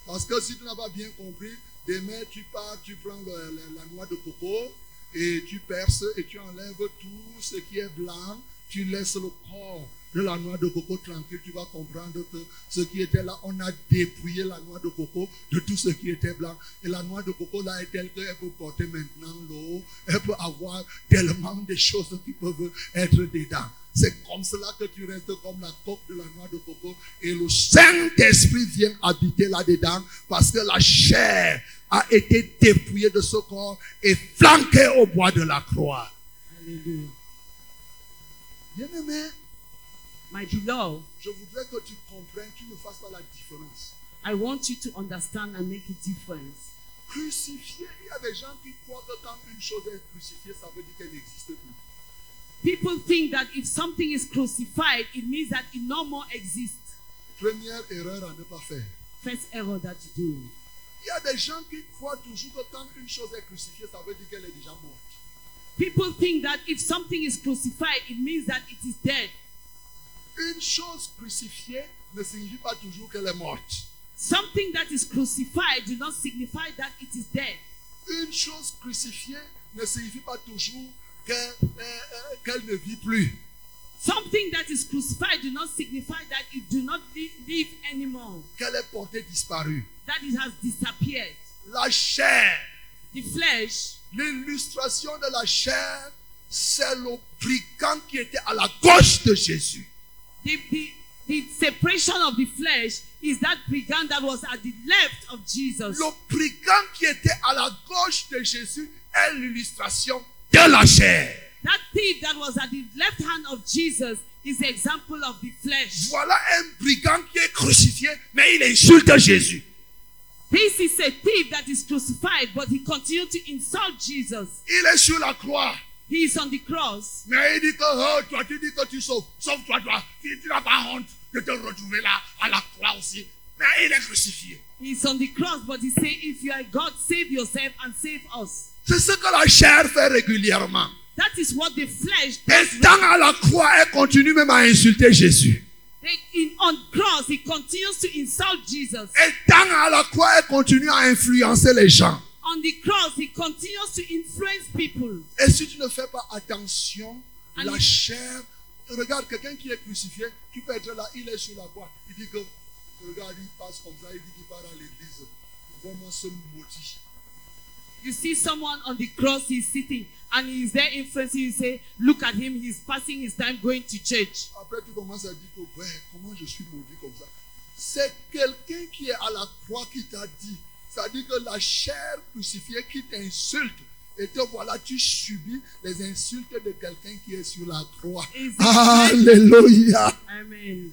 Speaker 1: Parce que si tu n'as pas bien compris, demain tu pars, tu prends le- le- la noix de coco et tu perces et tu enlèves tout ce qui est blanc, tu laisses le corps de la noix de coco tranquille, tu vas comprendre que ce qui était là, on a dépouillé la noix de coco de tout ce qui était blanc. Et la noix de coco là est telle qu'elle peut porter maintenant l'eau, elle peut avoir tellement de choses qui peuvent être dedans. C'est comme cela que tu restes comme la coque de la noix de coco et le Saint-Esprit vient habiter là-dedans parce que la chair a été dépouillée de ce corps et flanquée au bois de la croix.
Speaker 2: Hallelujah.
Speaker 1: Bien-aimé,
Speaker 2: My beloved,
Speaker 1: je voudrais que tu comprennes, tu ne fasses pas la différence.
Speaker 2: I want you to understand and make a difference.
Speaker 1: Crucifié, il y a des gens qui croient que quand une chose est crucifiée, ça veut dire qu'elle n'existe plus.
Speaker 2: People think that if something is crucified, it means that it no more exists.
Speaker 1: Première erreur à ne pas faire.
Speaker 2: First error that you do.
Speaker 1: Il y a des gens qui croient toujours que quand une chose est crucifiée, ça veut dire qu'elle est déjà morte.
Speaker 2: People think that if something is crucified, it means that it is dead.
Speaker 1: Une chose crucifiée ne signifie pas toujours qu'elle est morte.
Speaker 2: Something that is crucified do not signify that it is dead.
Speaker 1: Une chose crucifiée ne signifie pas toujours euh, euh, qu'elle ne vit plus.
Speaker 2: Something that is crucified do not signify that it do not li- live anymore.
Speaker 1: qu'elle est portée disparue.
Speaker 2: That it has disappeared.
Speaker 1: La chair,
Speaker 2: The flesh,
Speaker 1: l'illustration de la chair, c'est le brigand qui était à la gauche de Jésus.
Speaker 2: The, the, the separation of the flesh is that brigand that was at the left of Jesus.
Speaker 1: Le brigand qui était à la gauche de Jésus est l'illustration de la chair.
Speaker 2: That thief that was at the left hand of Jesus is the example of the flesh.
Speaker 1: Voilà un brigand qui est crucifié, mais il insulte Jésus.
Speaker 2: This is a thief that is crucified, but he continued to insult Jesus.
Speaker 1: Il est sur la croix.
Speaker 2: He is on the cross.
Speaker 1: Mais il dit que oh, toi, tu dis que tu sauves. Sauve-toi, toi. Tu, tu n'as pas honte de te retrouver là, à la croix aussi. Mais il est crucifié.
Speaker 2: He's on the cross, but he say, if you are God, save yourself and save us.
Speaker 1: C'est ce que la chair fait régulièrement.
Speaker 2: That is what the flesh
Speaker 1: Et
Speaker 2: does.
Speaker 1: tant à la croix, elle continue même à insulter Jésus.
Speaker 2: They- In, on cross, he continues to insult Jesus.
Speaker 1: Et tant à la croix, elle continue à influencer les gens.
Speaker 2: On the cross, he continues to influence people.
Speaker 1: Et si tu ne fais pas attention, la
Speaker 2: Allez.
Speaker 1: chair, regarde quelqu'un qui est crucifié, tu peux être là, il est sur la croix. Il dit que, regarde, il passe comme ça, il dit qu'il part à l'église. Vraiment ce maudit.
Speaker 2: You see someone on the cross, he's sitting and he's there influencing you. Say, look at him, he's passing his time going to church.
Speaker 1: Après, tu commences à dire que, ouais, comment je suis maudit comme ça. C'est quelqu'un qui est à la croix qui t'a dit. C'est-à-dire que la chair crucifiée qui t'insulte. Et te voilà, tu subis les insultes de quelqu'un qui est sur la croix. Alléluia.
Speaker 2: Amen.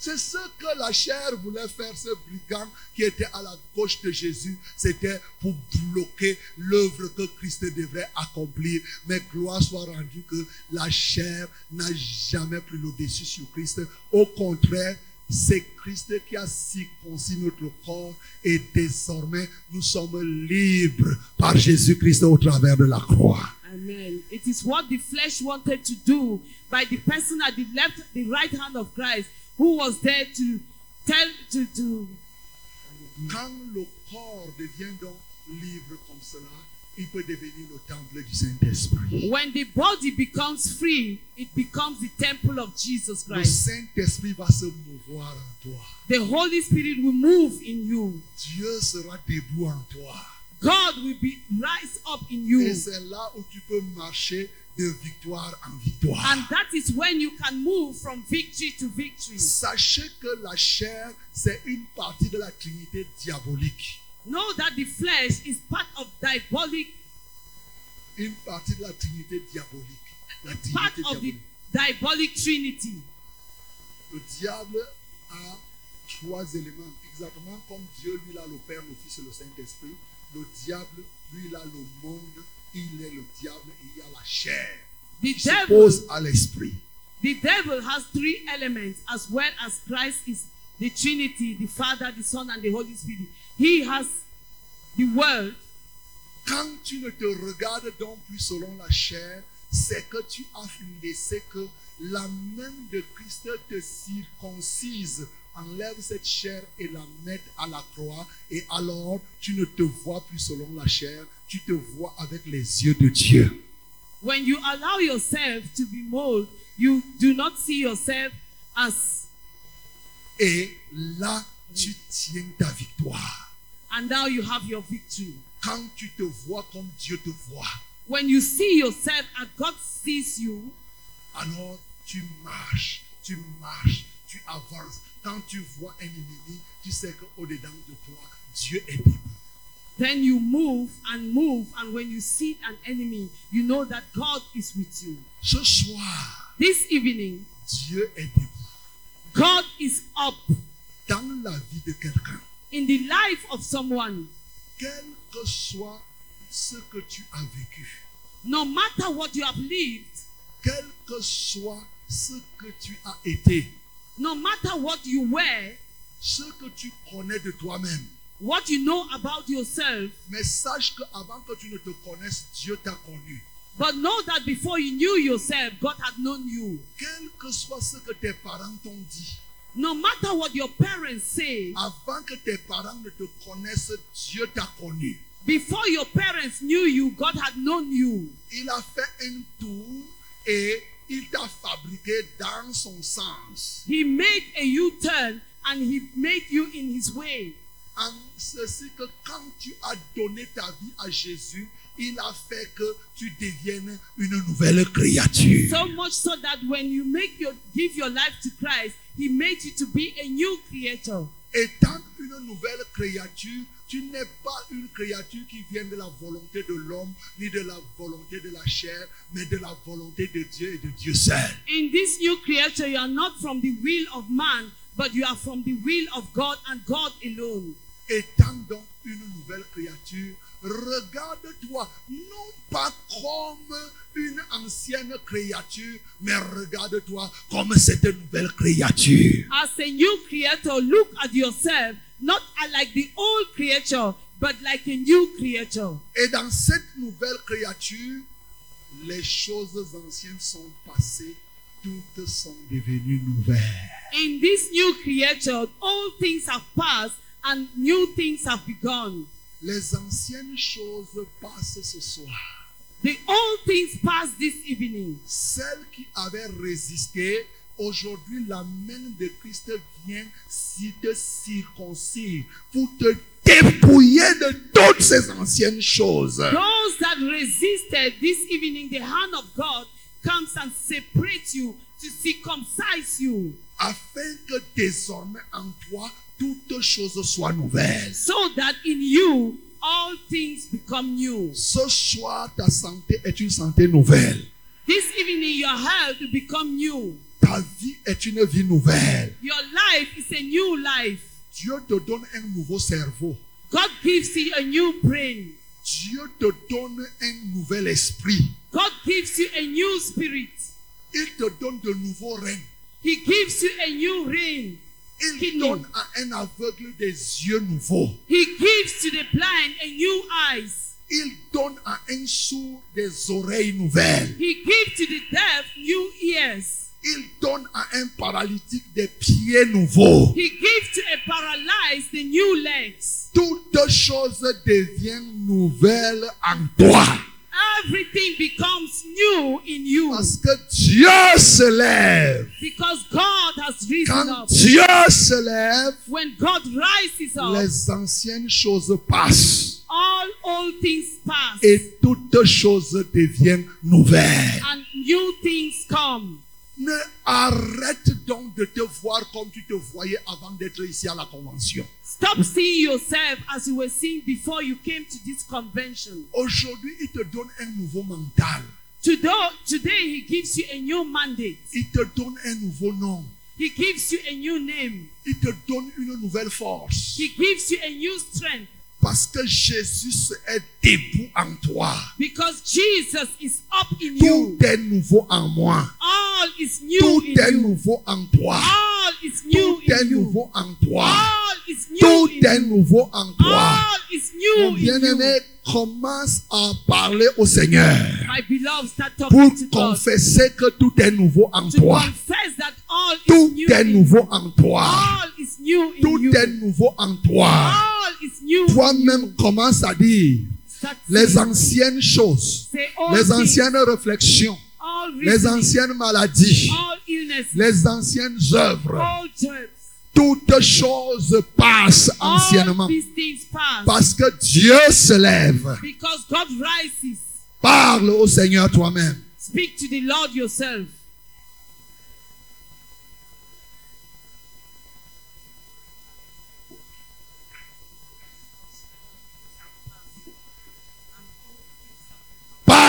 Speaker 1: C'est ce que la chair voulait faire, ce brigand qui était à la gauche de Jésus. C'était pour bloquer l'œuvre que Christ devrait accomplir. Mais gloire soit rendue que la chair n'a jamais pris le dessus sur Christ. Au contraire, c'est Christ qui a circoncis notre corps et désormais nous sommes libres par Jésus-Christ au travers de la croix.
Speaker 2: Amen. It is what the flesh wanted to do by the person at the left, the right hand of Christ, who was there to tell, to, to,
Speaker 1: Quand le corps devient donc libre comme cela, il peut devenir le temple du Saint-Esprit.
Speaker 2: when the body becomes free, it becomes the temple of Jesus
Speaker 1: Le
Speaker 2: Christ.
Speaker 1: Saint-Esprit va se mouvoir en toi.
Speaker 2: The Holy Spirit will move in you.
Speaker 1: Dieu sera debout en toi.
Speaker 2: God will be rise up in
Speaker 1: Et
Speaker 2: you.
Speaker 1: c'est là où tu peux marcher de victoire en victoire.
Speaker 2: And that is when you can move from victory to victory.
Speaker 1: Sachez que la chair, c'est une partie de la Trinité diabolique.
Speaker 2: Know that the flesh is part of diabolic,
Speaker 1: Une partie de la Trinité diabolique.
Speaker 2: Part of the diabolic trinity.
Speaker 1: Le diable a trois éléments. Exactement comme Dieu, lui, il a le Père, le Fils et le Saint-Esprit. Le diable, lui, il a le monde. Il est le diable et il y a la chair.
Speaker 2: The devil,
Speaker 1: à l'esprit.
Speaker 2: the devil has three elements as well as Christ is the Trinity, the Father, the Son, and the Holy Spirit. He has the world.
Speaker 1: Quand tu ne te regardes donc plus selon la chair, c'est que tu as laissé que la main de Christ te circoncise, enlève cette chair et la mette à la croix. Et alors, tu ne te vois plus selon la chair, tu te vois avec les yeux de Dieu.
Speaker 2: When you allow yourself to be molded, you do not see yourself as,
Speaker 1: Et là, tu tiens ta victoire.
Speaker 2: And now you have your victory.
Speaker 1: Quand tu te vois comme Dieu te voit,
Speaker 2: When you see yourself as God sees you,
Speaker 1: alors tu marches, tu marches, tu avances. Quand tu vois un ennemi, tu sais qu'au-dedans de toi, Dieu est debout.
Speaker 2: then you move and move. And when you see an enemy, you know that God is with you.
Speaker 1: Ce soir,
Speaker 2: This evening,
Speaker 1: Dieu est debout.
Speaker 2: God is up
Speaker 1: Dans la vie de quelqu'un,
Speaker 2: in the life of someone.
Speaker 1: quel que soit ce que tu as vécu,
Speaker 2: No matter what you have lived,
Speaker 1: quel que soit ce que tu as été,
Speaker 2: no matter what you were,
Speaker 1: ce que tu connais de toi-même,
Speaker 2: what you know about yourself,
Speaker 1: mais sache qu'avant que tu ne te connaisses, Dieu t'a connu.
Speaker 2: but know that before you knew yourself, God had known you.
Speaker 1: Quel que soit ce que tes parents t'ont dit,
Speaker 2: No matter what your parents say,
Speaker 1: avant que tes parents ne te connaissent, Dieu t'a connu.
Speaker 2: before your parents knew you, God had known you.
Speaker 1: Il a fait un tour et il t'a fabriqué dans son sens.
Speaker 2: He made a U turn and He made you in His way.
Speaker 1: En ceci que quand tu as donné ta vie à Jésus, il a fait que tu deviennes une nouvelle créature.
Speaker 2: So much so that when you make your give your life to Christ, He made you to be a new creator.
Speaker 1: Étant une nouvelle créature, tu n'es pas une créature qui vient de la volonté de l'homme, ni de la volonté de la chair, mais de la volonté de Dieu et de Dieu seul.
Speaker 2: In this new creature, you are not from the will of man, but you are from the will of God and God alone.
Speaker 1: Étant donc une nouvelle créature, regarde-toi non pas comme une ancienne créature, mais regarde-toi comme cette nouvelle créature.
Speaker 2: As a new creator, look at yourself not like the old creature, but like a new creature.
Speaker 1: Et dans cette nouvelle créature, les choses anciennes sont passées, toutes sont devenues nouvelles.
Speaker 2: In this new creature, all things have passed and new things have begun.
Speaker 1: Les anciennes choses passent ce soir.
Speaker 2: The old things passed this evening.
Speaker 1: Celles qui avaient résisté, aujourd'hui la main de Christ vient si te circoncire pour te dépouiller de toutes ces anciennes choses.
Speaker 2: Those that resisted this evening, the hand of God comes and separates you to circumcise you
Speaker 1: Afin que désormais en toi, toutes choses soient nouvelles.
Speaker 2: so that in you all things become new.
Speaker 1: Ce soir, ta santé est une santé nouvelle.
Speaker 2: This evening, your health will become new.
Speaker 1: Ta vie est une vie nouvelle.
Speaker 2: Your life is a new life.
Speaker 1: Dieu te donne un nouveau cerveau.
Speaker 2: God gives you a new brain.
Speaker 1: Dieu te donne un nouvel esprit.
Speaker 2: God gives you a new spirit.
Speaker 1: Il te donne de nouveaux règnes.
Speaker 2: He gives you a new reign.
Speaker 1: Il donne à un aveugle des yeux nouveaux.
Speaker 2: He gives to the blind a new eyes.
Speaker 1: Il donne à un sourd des oreilles nouvelles.
Speaker 2: He gives to the deaf new ears.
Speaker 1: Il donne à un paralytique des pieds nouveaux.
Speaker 2: He gives to a paralyzed the new legs.
Speaker 1: Toutes choses deviennent nouvelles en toi.
Speaker 2: Everything becomes new in you
Speaker 1: Parce que Dieu se lève.
Speaker 2: because God has risen
Speaker 1: Quand
Speaker 2: up.
Speaker 1: Dieu se lève,
Speaker 2: When God rises up,
Speaker 1: les anciennes choses passent
Speaker 2: all old things pass
Speaker 1: et toutes choses deviennent nouvelles.
Speaker 2: and new things come.
Speaker 1: Ne arrête donc de te voir comme tu te voyais avant d'être ici à la convention.
Speaker 2: Stop seeing yourself as you were seen before you came to this convention.
Speaker 1: Aujourd'hui, il te donne un nouveau mental.
Speaker 2: Today, today he gives you a new mandate.
Speaker 1: Il te donne un nouveau nom.
Speaker 2: He gives you a new name.
Speaker 1: Il te donne une nouvelle force.
Speaker 2: He gives you a new strength
Speaker 1: Parce que Jésus est debout en toi.
Speaker 2: because Jesus is up in
Speaker 1: Tout
Speaker 2: you.
Speaker 1: est nouveau en moi.
Speaker 2: All is new
Speaker 1: Tout
Speaker 2: in
Speaker 1: est
Speaker 2: you.
Speaker 1: nouveau en toi.
Speaker 2: All is new
Speaker 1: Tout est
Speaker 2: you.
Speaker 1: nouveau en toi.
Speaker 2: All is new
Speaker 1: Tout
Speaker 2: in
Speaker 1: est
Speaker 2: you.
Speaker 1: nouveau en toi.
Speaker 2: All is new
Speaker 1: Mon
Speaker 2: in
Speaker 1: bien-aimé, commence à parler au Seigneur
Speaker 2: My beloved, start
Speaker 1: pour
Speaker 2: to God.
Speaker 1: confesser que tout est nouveau en
Speaker 2: To
Speaker 1: toi.
Speaker 2: that all is
Speaker 1: Tout
Speaker 2: new
Speaker 1: est nouveau en toi.
Speaker 2: All is new in
Speaker 1: Tout
Speaker 2: you.
Speaker 1: est nouveau en toi.
Speaker 2: All is
Speaker 1: Toi-même
Speaker 2: you.
Speaker 1: commence à dire les anciennes choses, les anciennes réflexions, les anciennes maladies, les anciennes œuvres. Toutes choses passent anciennement parce que Dieu se lève.
Speaker 2: because God rises.
Speaker 1: Parle au Seigneur toi-même.
Speaker 2: Speak to the Lord yourself.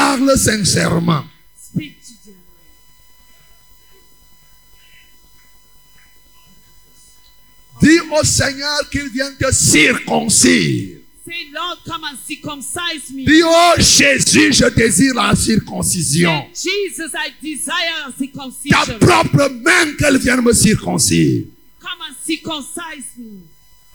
Speaker 1: Parle sincèrement. Dis au Seigneur qu'il vienne te circoncire. Dis oh Jésus, je désire la circoncision.
Speaker 2: Say, Jesus, I desire a
Speaker 1: Ta propre main qu'elle vienne me circoncire.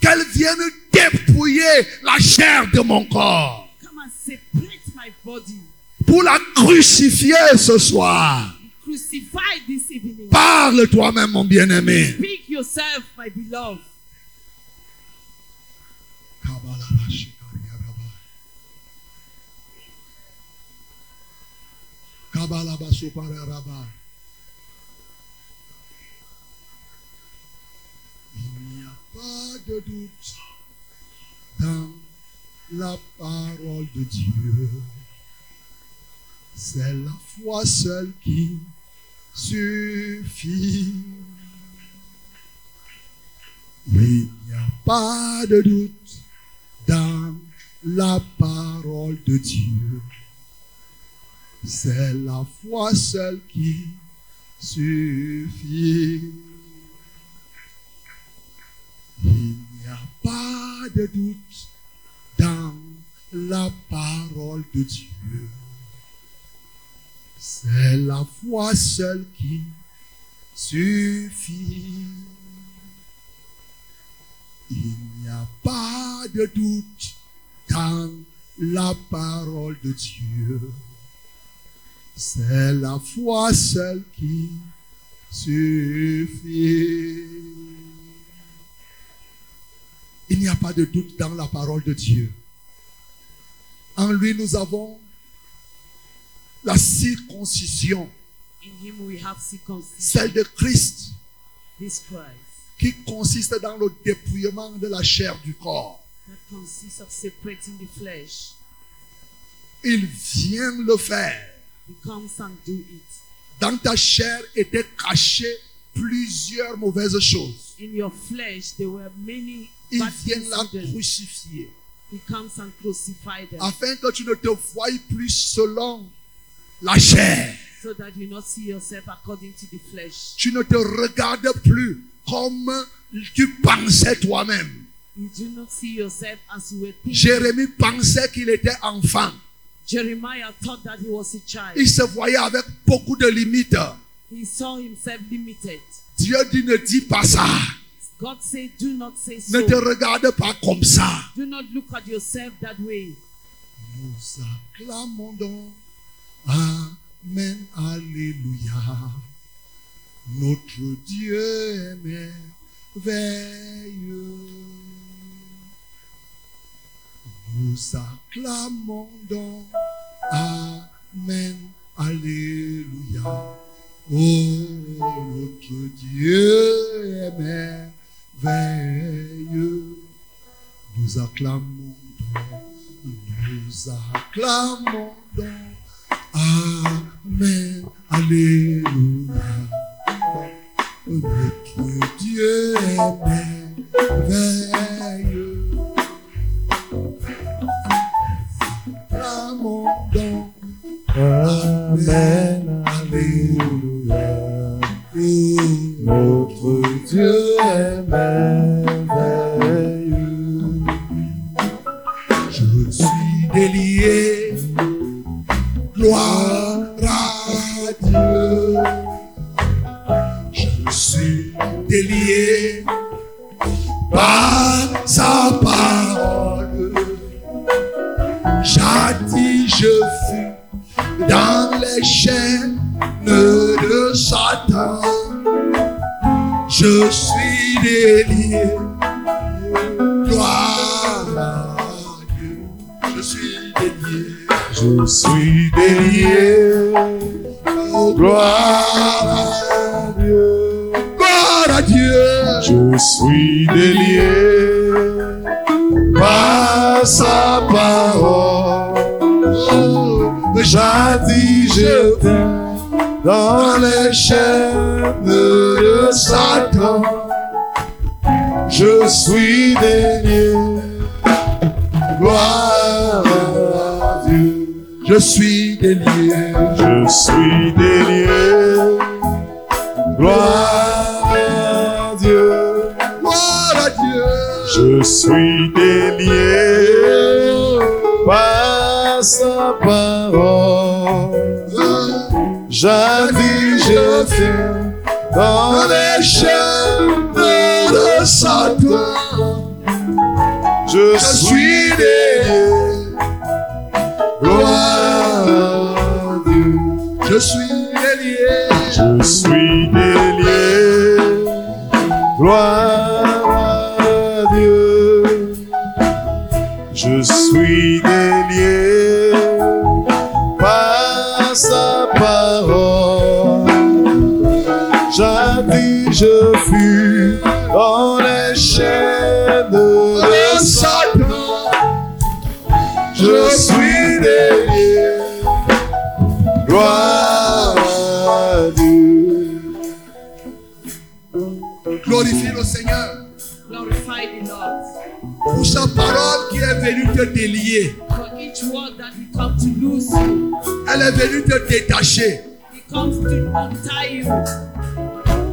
Speaker 1: Qu'elle vienne dépouiller la chair de mon corps.
Speaker 2: Come and separate my body.
Speaker 1: Pour la crucifier ce soir.
Speaker 2: Crucify this evening.
Speaker 1: Parle toi-même, mon bien-aimé.
Speaker 2: Speak yourself, my beloved.
Speaker 1: Il n'y a pas de doute dans la parole de Dieu. C'est la foi seule qui suffit. Il n'y a pas de doute dans la parole de Dieu. C'est la foi seule qui suffit. Il n'y a pas de doute dans la parole de Dieu. C'est la foi seule qui suffit. Il n'y a pas de doute dans la parole de Dieu. C'est la foi seule qui suffit. Il n'y a pas de doute dans la parole de Dieu. En lui, nous avons la circoncision,
Speaker 2: In him we have circumcision,
Speaker 1: celle de Christ,
Speaker 2: this Christ,
Speaker 1: qui consiste dans le dépouillement de la chair du corps.
Speaker 2: that consists of separating the flesh.
Speaker 1: Il vient le faire.
Speaker 2: He comes and do it.
Speaker 1: Dans ta chair étaient cachées plusieurs mauvaises choses.
Speaker 2: In your flesh, there were many
Speaker 1: Il vient la crucifier
Speaker 2: He comes and them
Speaker 1: afin que tu ne te voies plus selon la chair.
Speaker 2: so that you not see yourself according to the flesh.
Speaker 1: Tu ne te regardes plus comme tu pensais toi-même.
Speaker 2: You do not see yourself as you were thinking.
Speaker 1: Jérémie pensait qu'il était enfant.
Speaker 2: Jeremiah thought that he was a child.
Speaker 1: Il se voyait avec beaucoup de limites.
Speaker 2: He saw himself limited.
Speaker 1: Dieu dit ne dis pas ça.
Speaker 2: God said, Do not say
Speaker 1: Ne
Speaker 2: so.
Speaker 1: te regarde pas comme ça.
Speaker 2: Do not look at yourself that way.
Speaker 1: Nous acclamons donc. Amen. Alléluia. Notre Dieu est merveilleux. Nous acclamons donc. Amen. Alléluia. Oh, notre Dieu est merveilleux. Nous acclamons donc. Nous acclamons donc. Amen. Alléluia. Notre Dieu est merveilleux. Acclamons donc.
Speaker 4: Amen, Alléluia.
Speaker 1: Oh,
Speaker 4: Notre Dieu est merveilleux.
Speaker 1: je suis délié. Gloire à. Je suis délié par sa parole. Jadis je fus dans les chaînes de Satan. Je suis délié. Gloire à Dieu. Je suis délié.
Speaker 4: Je suis délié.
Speaker 1: Gloire à
Speaker 4: Dieu.
Speaker 1: Gloire à Dieu.
Speaker 4: Je suis délié par sa parole. Jadis j'étais dans les chaînes de Satan. Je suis délié. Gloire à Dieu.
Speaker 1: Je suis délié.
Speaker 4: Je suis délié. Gloire à Dieu.
Speaker 1: Gloire à Dieu.
Speaker 4: Je suis délié par sa parole. Jadis je fais dans les chaînes de Satan. Je suis délié.
Speaker 1: Je suis délié.
Speaker 4: Je suis délié. Gloire à Dieu. Je suis délié par sa parole. Jadis je fus
Speaker 1: venue te délier.
Speaker 2: For each word that He comes to lose you,
Speaker 1: Elle est venue te détacher.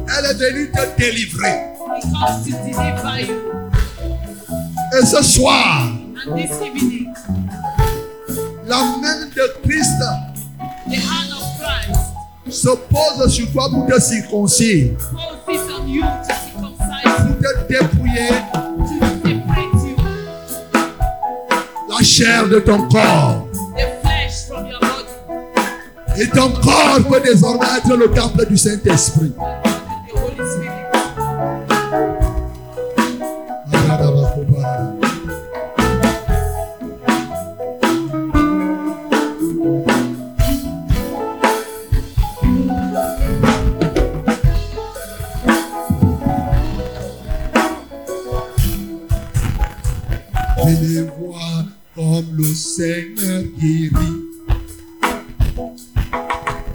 Speaker 1: Elle est venue te délivrer. Et ce soir,
Speaker 2: And this evening,
Speaker 1: la main de Christ
Speaker 2: the hand of Christ
Speaker 1: se pose sur toi pour te circoncire, pour te dépouiller, chair de ton corps.
Speaker 2: the flesh from your body.
Speaker 1: Et ton corps peut désormais être le temple du Saint-Esprit. Le Seigneur guérit.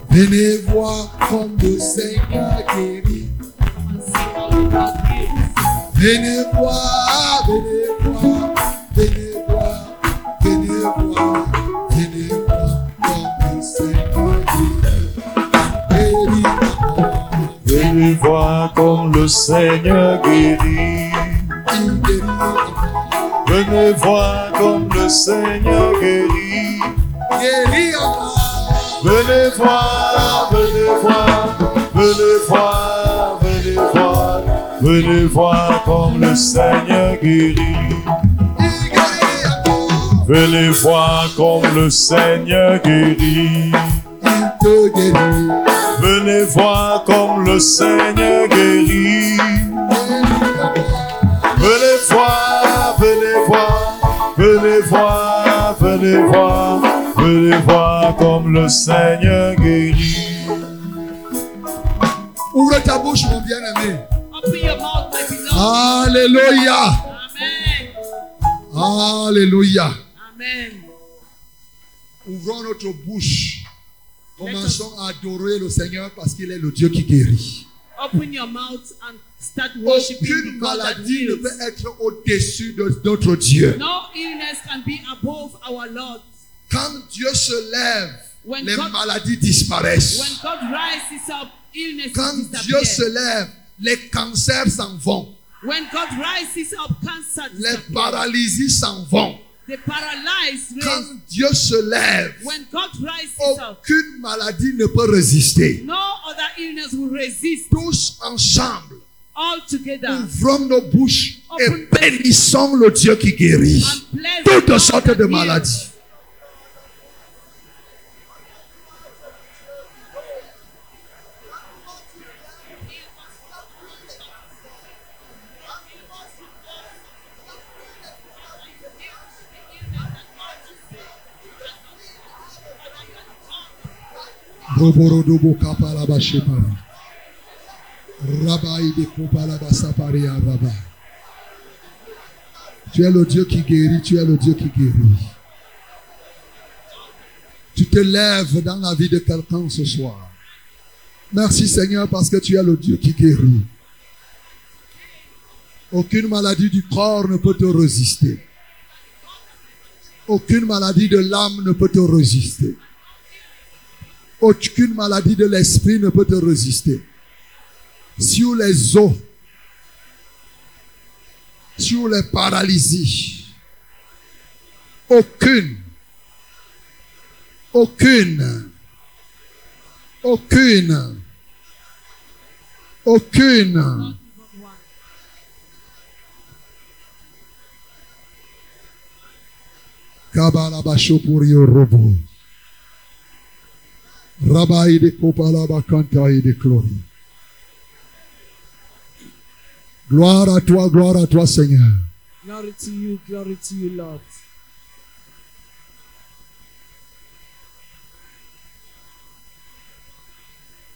Speaker 1: Venez voir comme le Seigneur guérit. Venez voir, venez voir, venez voir, venez voir, venez voir comme le Seigneur. Guérit,
Speaker 4: Venez voir comme le Seigneur guérit. Venez voir comme le Seigneur guérit.
Speaker 1: Guérit encore.
Speaker 4: Venez voir, venez voir, venez voir, venez voir, venez voir comme le Seigneur guérit. Venez voir comme le Seigneur guérit. Venez voir comme le Seigneur guérit. Venez voir, voir comme le Seigneur guérit.
Speaker 1: Ouvre ta bouche, mon bien-aimé.
Speaker 2: Open your mouth, my beloved.
Speaker 1: Alléluia.
Speaker 2: Amen.
Speaker 1: Alléluia.
Speaker 2: Amen.
Speaker 1: Ouvrons notre bouche. Commençons à adorer le Seigneur parce qu'il est le Dieu qui guérit.
Speaker 2: Open your mouth and start
Speaker 1: Aucune maladie ne peut être au-dessus de notre Dieu.
Speaker 2: No illness can be above our Lord.
Speaker 1: Quand Dieu se lève,
Speaker 2: When
Speaker 1: les
Speaker 2: God-
Speaker 1: maladies disparaissent.
Speaker 2: When God rises up, illness
Speaker 1: Quand Dieu se lève, les cancers s'en vont.
Speaker 2: When God rises up, cancer
Speaker 1: Les paralysies s'en vont.
Speaker 2: The paralyzed
Speaker 1: Quand. Dieu se lève,
Speaker 2: When God rises up,
Speaker 1: aucune maladie ne peut résister.
Speaker 2: no other illness will resist.
Speaker 1: Tous ensemble. Ouvrons nos bouches et bénissons le Dieu qui guérit. Toutes sortes de maladies. Roborodobo shepara. Rabai de kopalaba sapari araba. Tu es le Dieu qui guérit, tu es le Dieu qui guérit. Tu te lèves dans la vie de quelqu'un ce soir. Merci Seigneur parce que tu es le Dieu qui guérit. Aucune maladie du corps ne peut te résister. Aucune maladie de l'âme ne peut te résister. Aucune maladie de l'esprit ne peut te résister. Sur les os, sur les paralysies, aucune, aucune, aucune, aucune. Kabalabasho pour yo robo. Rabai de kopalaba kantai de glory. Gloire à toi, gloire à toi Seigneur.
Speaker 2: Glory to you, glory to you, Lord.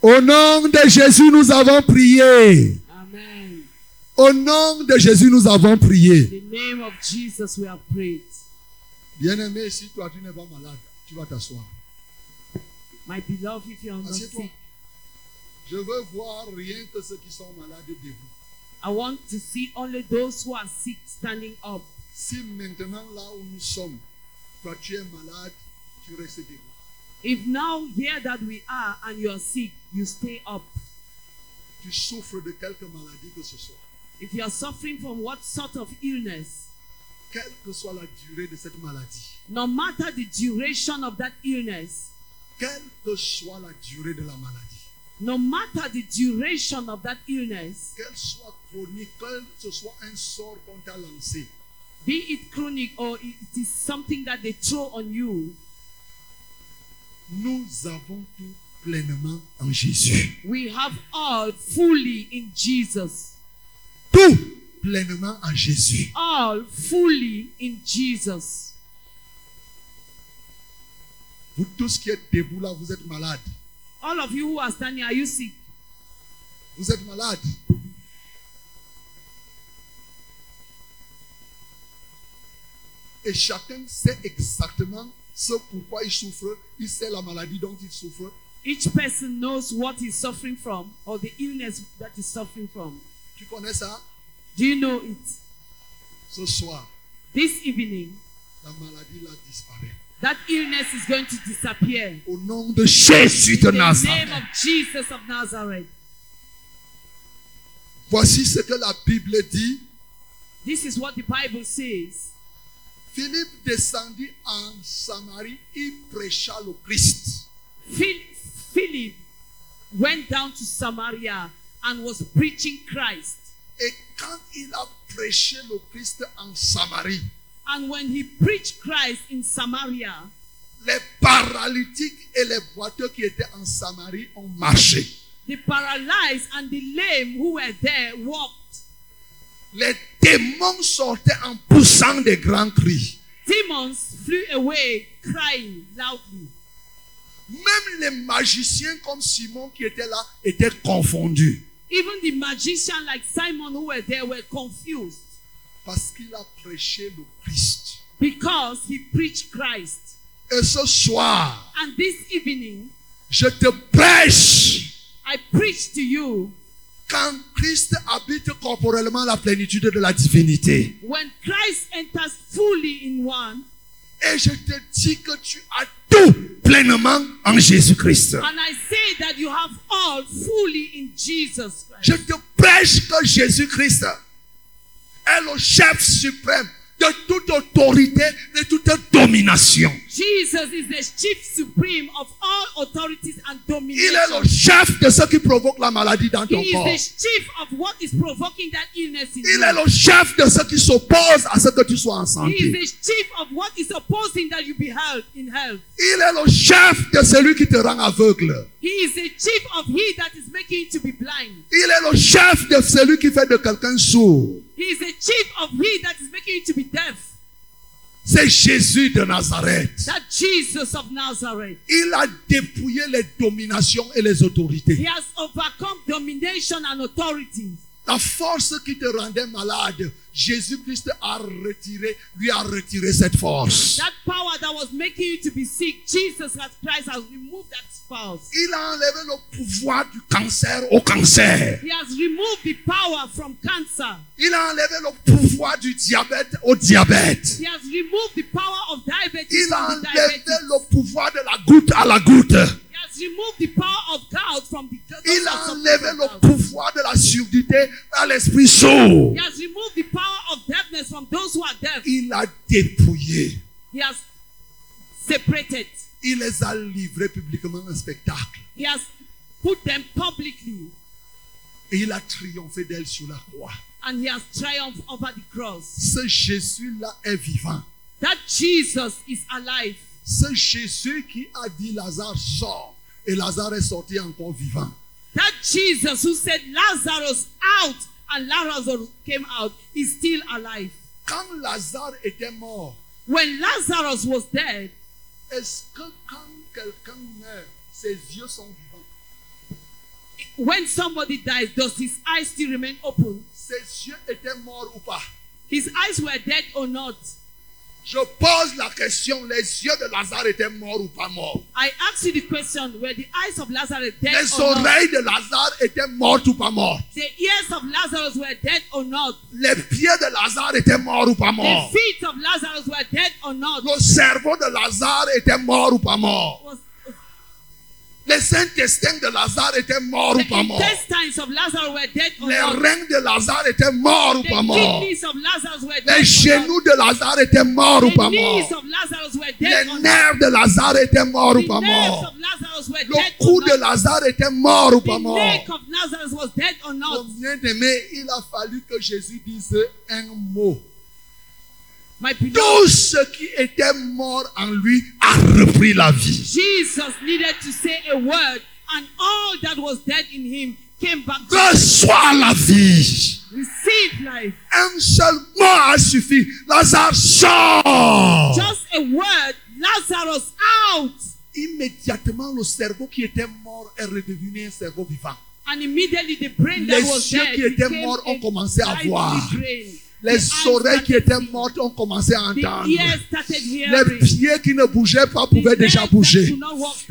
Speaker 1: Au nom de Jésus, nous avons prié.
Speaker 2: Amen.
Speaker 1: Au nom de Jésus, nous avons prié.
Speaker 2: In the name of Jesus, we have prayed.
Speaker 1: Bien-aimé, si toi tu n'es pas malade, tu vas t'asseoir.
Speaker 2: My beloved, if you are not
Speaker 1: Assieds-toi.
Speaker 2: sick,
Speaker 1: Je veux voir rien que ceux qui sont malades debout.
Speaker 2: I want to see only those who are sick standing up.
Speaker 1: Si maintenant là où nous sommes, toi tu es malade, tu restes debout.
Speaker 2: If now here that we are and you are sick, you stay up.
Speaker 1: Tu souffres de quelque maladie que ce soit.
Speaker 2: If you are suffering from what sort of illness,
Speaker 1: Quelle que soit la durée de cette maladie,
Speaker 2: no matter the duration of that illness,
Speaker 1: quelle que soit la durée de la maladie,
Speaker 2: no matter the duration of that illness,
Speaker 1: qu'elle soit chronique, ce soit un sort qu'on t'a lancé,
Speaker 2: be it chronic or it is something that they throw on you,
Speaker 1: Nous avons tout pleinement en Jésus.
Speaker 2: we have all fully in Jesus.
Speaker 1: Tout pleinement en Jésus.
Speaker 2: All fully in Jesus.
Speaker 1: Vous tous qui êtes debout là, vous êtes malades.
Speaker 2: All of you who are standing, are you sick?
Speaker 1: Vous êtes malades. Et chacun sait exactement ce pourquoi il souffre. Il sait la maladie dont il souffre.
Speaker 2: Each person knows what he's suffering from or the illness that he's suffering from.
Speaker 1: Tu connais ça?
Speaker 2: Do you know it?
Speaker 1: Ce soir,
Speaker 2: This evening,
Speaker 1: la maladie là disparaît.
Speaker 2: That illness is going to disappear.
Speaker 1: Au nom de Jésus de
Speaker 2: In the name
Speaker 1: Nazareth.
Speaker 2: of Jesus of Nazareth.
Speaker 1: Voici ce que la Bible dit.
Speaker 2: This is what the Bible says.
Speaker 1: Philippe descendit en Samarie, il prêcha le Christ.
Speaker 2: Phil- Philip went down to Samaria and was preaching Christ.
Speaker 1: Et quand il a prêché le Christ en Samarie,
Speaker 2: And when he preached Christ in Samaria,
Speaker 1: les paralytiques et les boiteux qui étaient en Samarie ont marché.
Speaker 2: the paralyzed and the lame who were there walked.
Speaker 1: Les démons sortaient en poussant des grands cris.
Speaker 2: Demons flew away crying loudly.
Speaker 1: Même les magiciens comme Simon qui était là étaient confondus.
Speaker 2: Even the magician like Simon who were there were confused
Speaker 1: Parce qu'il a prêché le Christ.
Speaker 2: because he preached Christ.
Speaker 1: Et ce soir,
Speaker 2: And this evening,
Speaker 1: je te prêche
Speaker 2: I preach to you
Speaker 1: quand Christ habite corporellement la plénitude de la divinité.
Speaker 2: when Christ enters fully in one,
Speaker 1: Et je te dis que tu as tout pleinement en Jésus-Christ.
Speaker 2: and I say that you have all fully in Jesus
Speaker 1: Je
Speaker 2: Christ.
Speaker 1: te prêche que Jésus-Christ est le chef suprême de toute autorité, de toute domination.
Speaker 2: Jesus is the chief supreme of all authorities and
Speaker 1: Il est
Speaker 2: domination.
Speaker 1: le chef de ce qui provoque la maladie dans
Speaker 2: He
Speaker 1: ton
Speaker 2: is
Speaker 1: corps.
Speaker 2: the chief of what is provoking that illness in
Speaker 1: Il est le chef de ce qui s'oppose à ce que tu sois en
Speaker 2: He is
Speaker 1: santé.
Speaker 2: the chief of what is opposing that you be health in health.
Speaker 1: Il est le chef de celui qui te rend aveugle.
Speaker 2: He is the chief of he that is making to be blind.
Speaker 1: Il est le chef de celui qui fait de quelqu'un sourd.
Speaker 2: He is the chief of he that is making to be deaf.
Speaker 1: C'est Jésus de Nazareth.
Speaker 2: That Jesus of Nazareth.
Speaker 1: Il a dépouillé les dominations et les autorités.
Speaker 2: He has overcome domination and authorities.
Speaker 1: La force qui te rendait malade, Jésus-Christ a retiré, lui a retiré cette force.
Speaker 2: That power that was making you to be sick, Jesus has Christ has removed that force.
Speaker 1: Il a enlevé le pouvoir du cancer au cancer.
Speaker 2: He has removed the power from cancer.
Speaker 1: Il a enlevé le pouvoir du diabète au diabète.
Speaker 2: He has removed the power of diabetes
Speaker 1: Il a enlevé
Speaker 2: diabetes.
Speaker 1: le pouvoir de la goutte à la goutte.
Speaker 2: He has removed the power of gout from the those
Speaker 1: Il a enlevé le pouvoir de la surdité à l'esprit sourd.
Speaker 2: He has removed the power of deafness from those who are deaf.
Speaker 1: Il a dépouillé.
Speaker 2: He has separated.
Speaker 1: Il les a livrés publiquement en spectacle.
Speaker 2: He has put them publicly
Speaker 1: Et il a triomphé d'elle sur la croix.
Speaker 2: and he has triumphed over the cross.
Speaker 1: Ce Jésus-là est vivant.
Speaker 2: That Jesus is alive.
Speaker 1: Ce Jésus qui a dit Lazare sort. Et Lazare est sorti encore vivant.
Speaker 2: That Jesus who said Lazarus out and Lazarus came out is still alive.
Speaker 1: Quand Lazare était mort,
Speaker 2: When Lazarus was dead,
Speaker 1: est-ce que quand quelqu'un meurt, ses yeux sont vivants
Speaker 2: when somebody dies, does his eyes still remain open?
Speaker 1: Ses yeux étaient morts ou pas
Speaker 2: His eyes were dead or not?
Speaker 1: Je pose la question, les yeux de Lazare étaient morts ou pas morts?
Speaker 2: I ask you the question: Were the eyes of Lazarus dead
Speaker 1: Les
Speaker 2: or not?
Speaker 1: oreilles de Lazare étaient mortes ou pas mortes?
Speaker 2: The ears of Lazarus were dead or not?
Speaker 1: Les pieds de Lazare étaient morts ou pas
Speaker 2: The
Speaker 1: morts?
Speaker 2: feet of Lazarus were dead or not?
Speaker 1: Le cerveau de Lazare était mort ou pas mort?
Speaker 2: Was
Speaker 1: Les intestins de Lazare étaient morts ou pas morts. Les reins de Lazare étaient morts ou pas morts. Les genoux de Lazare étaient morts ou pas morts. Les nerfs de Lazare étaient morts ou pas morts. Le cou de? Lazare était mort ou pas mort.
Speaker 2: not?
Speaker 1: Mon bien-aimé, il a fallu que Jésus dise un mot. Tout ce qui était mort en lui a repris la vie.
Speaker 2: Jesus needed to say a word, and all that was dead in him came back to
Speaker 1: Reçois la vie.
Speaker 2: receive life.
Speaker 1: Un seul mot a suffi. Lazare sort.
Speaker 2: Just a word, Lazarus out.
Speaker 1: Immédiatement, le cerveau qui était mort est redevenu un cerveau vivant.
Speaker 2: And immediately the brain that
Speaker 1: Les
Speaker 2: was
Speaker 1: yeux
Speaker 2: dead
Speaker 1: qui étaient morts ont commencé à voir. Les oreilles qui étaient mortes ont commencé à entendre. Les pieds qui ne bougeaient pas pouvaient déjà bouger.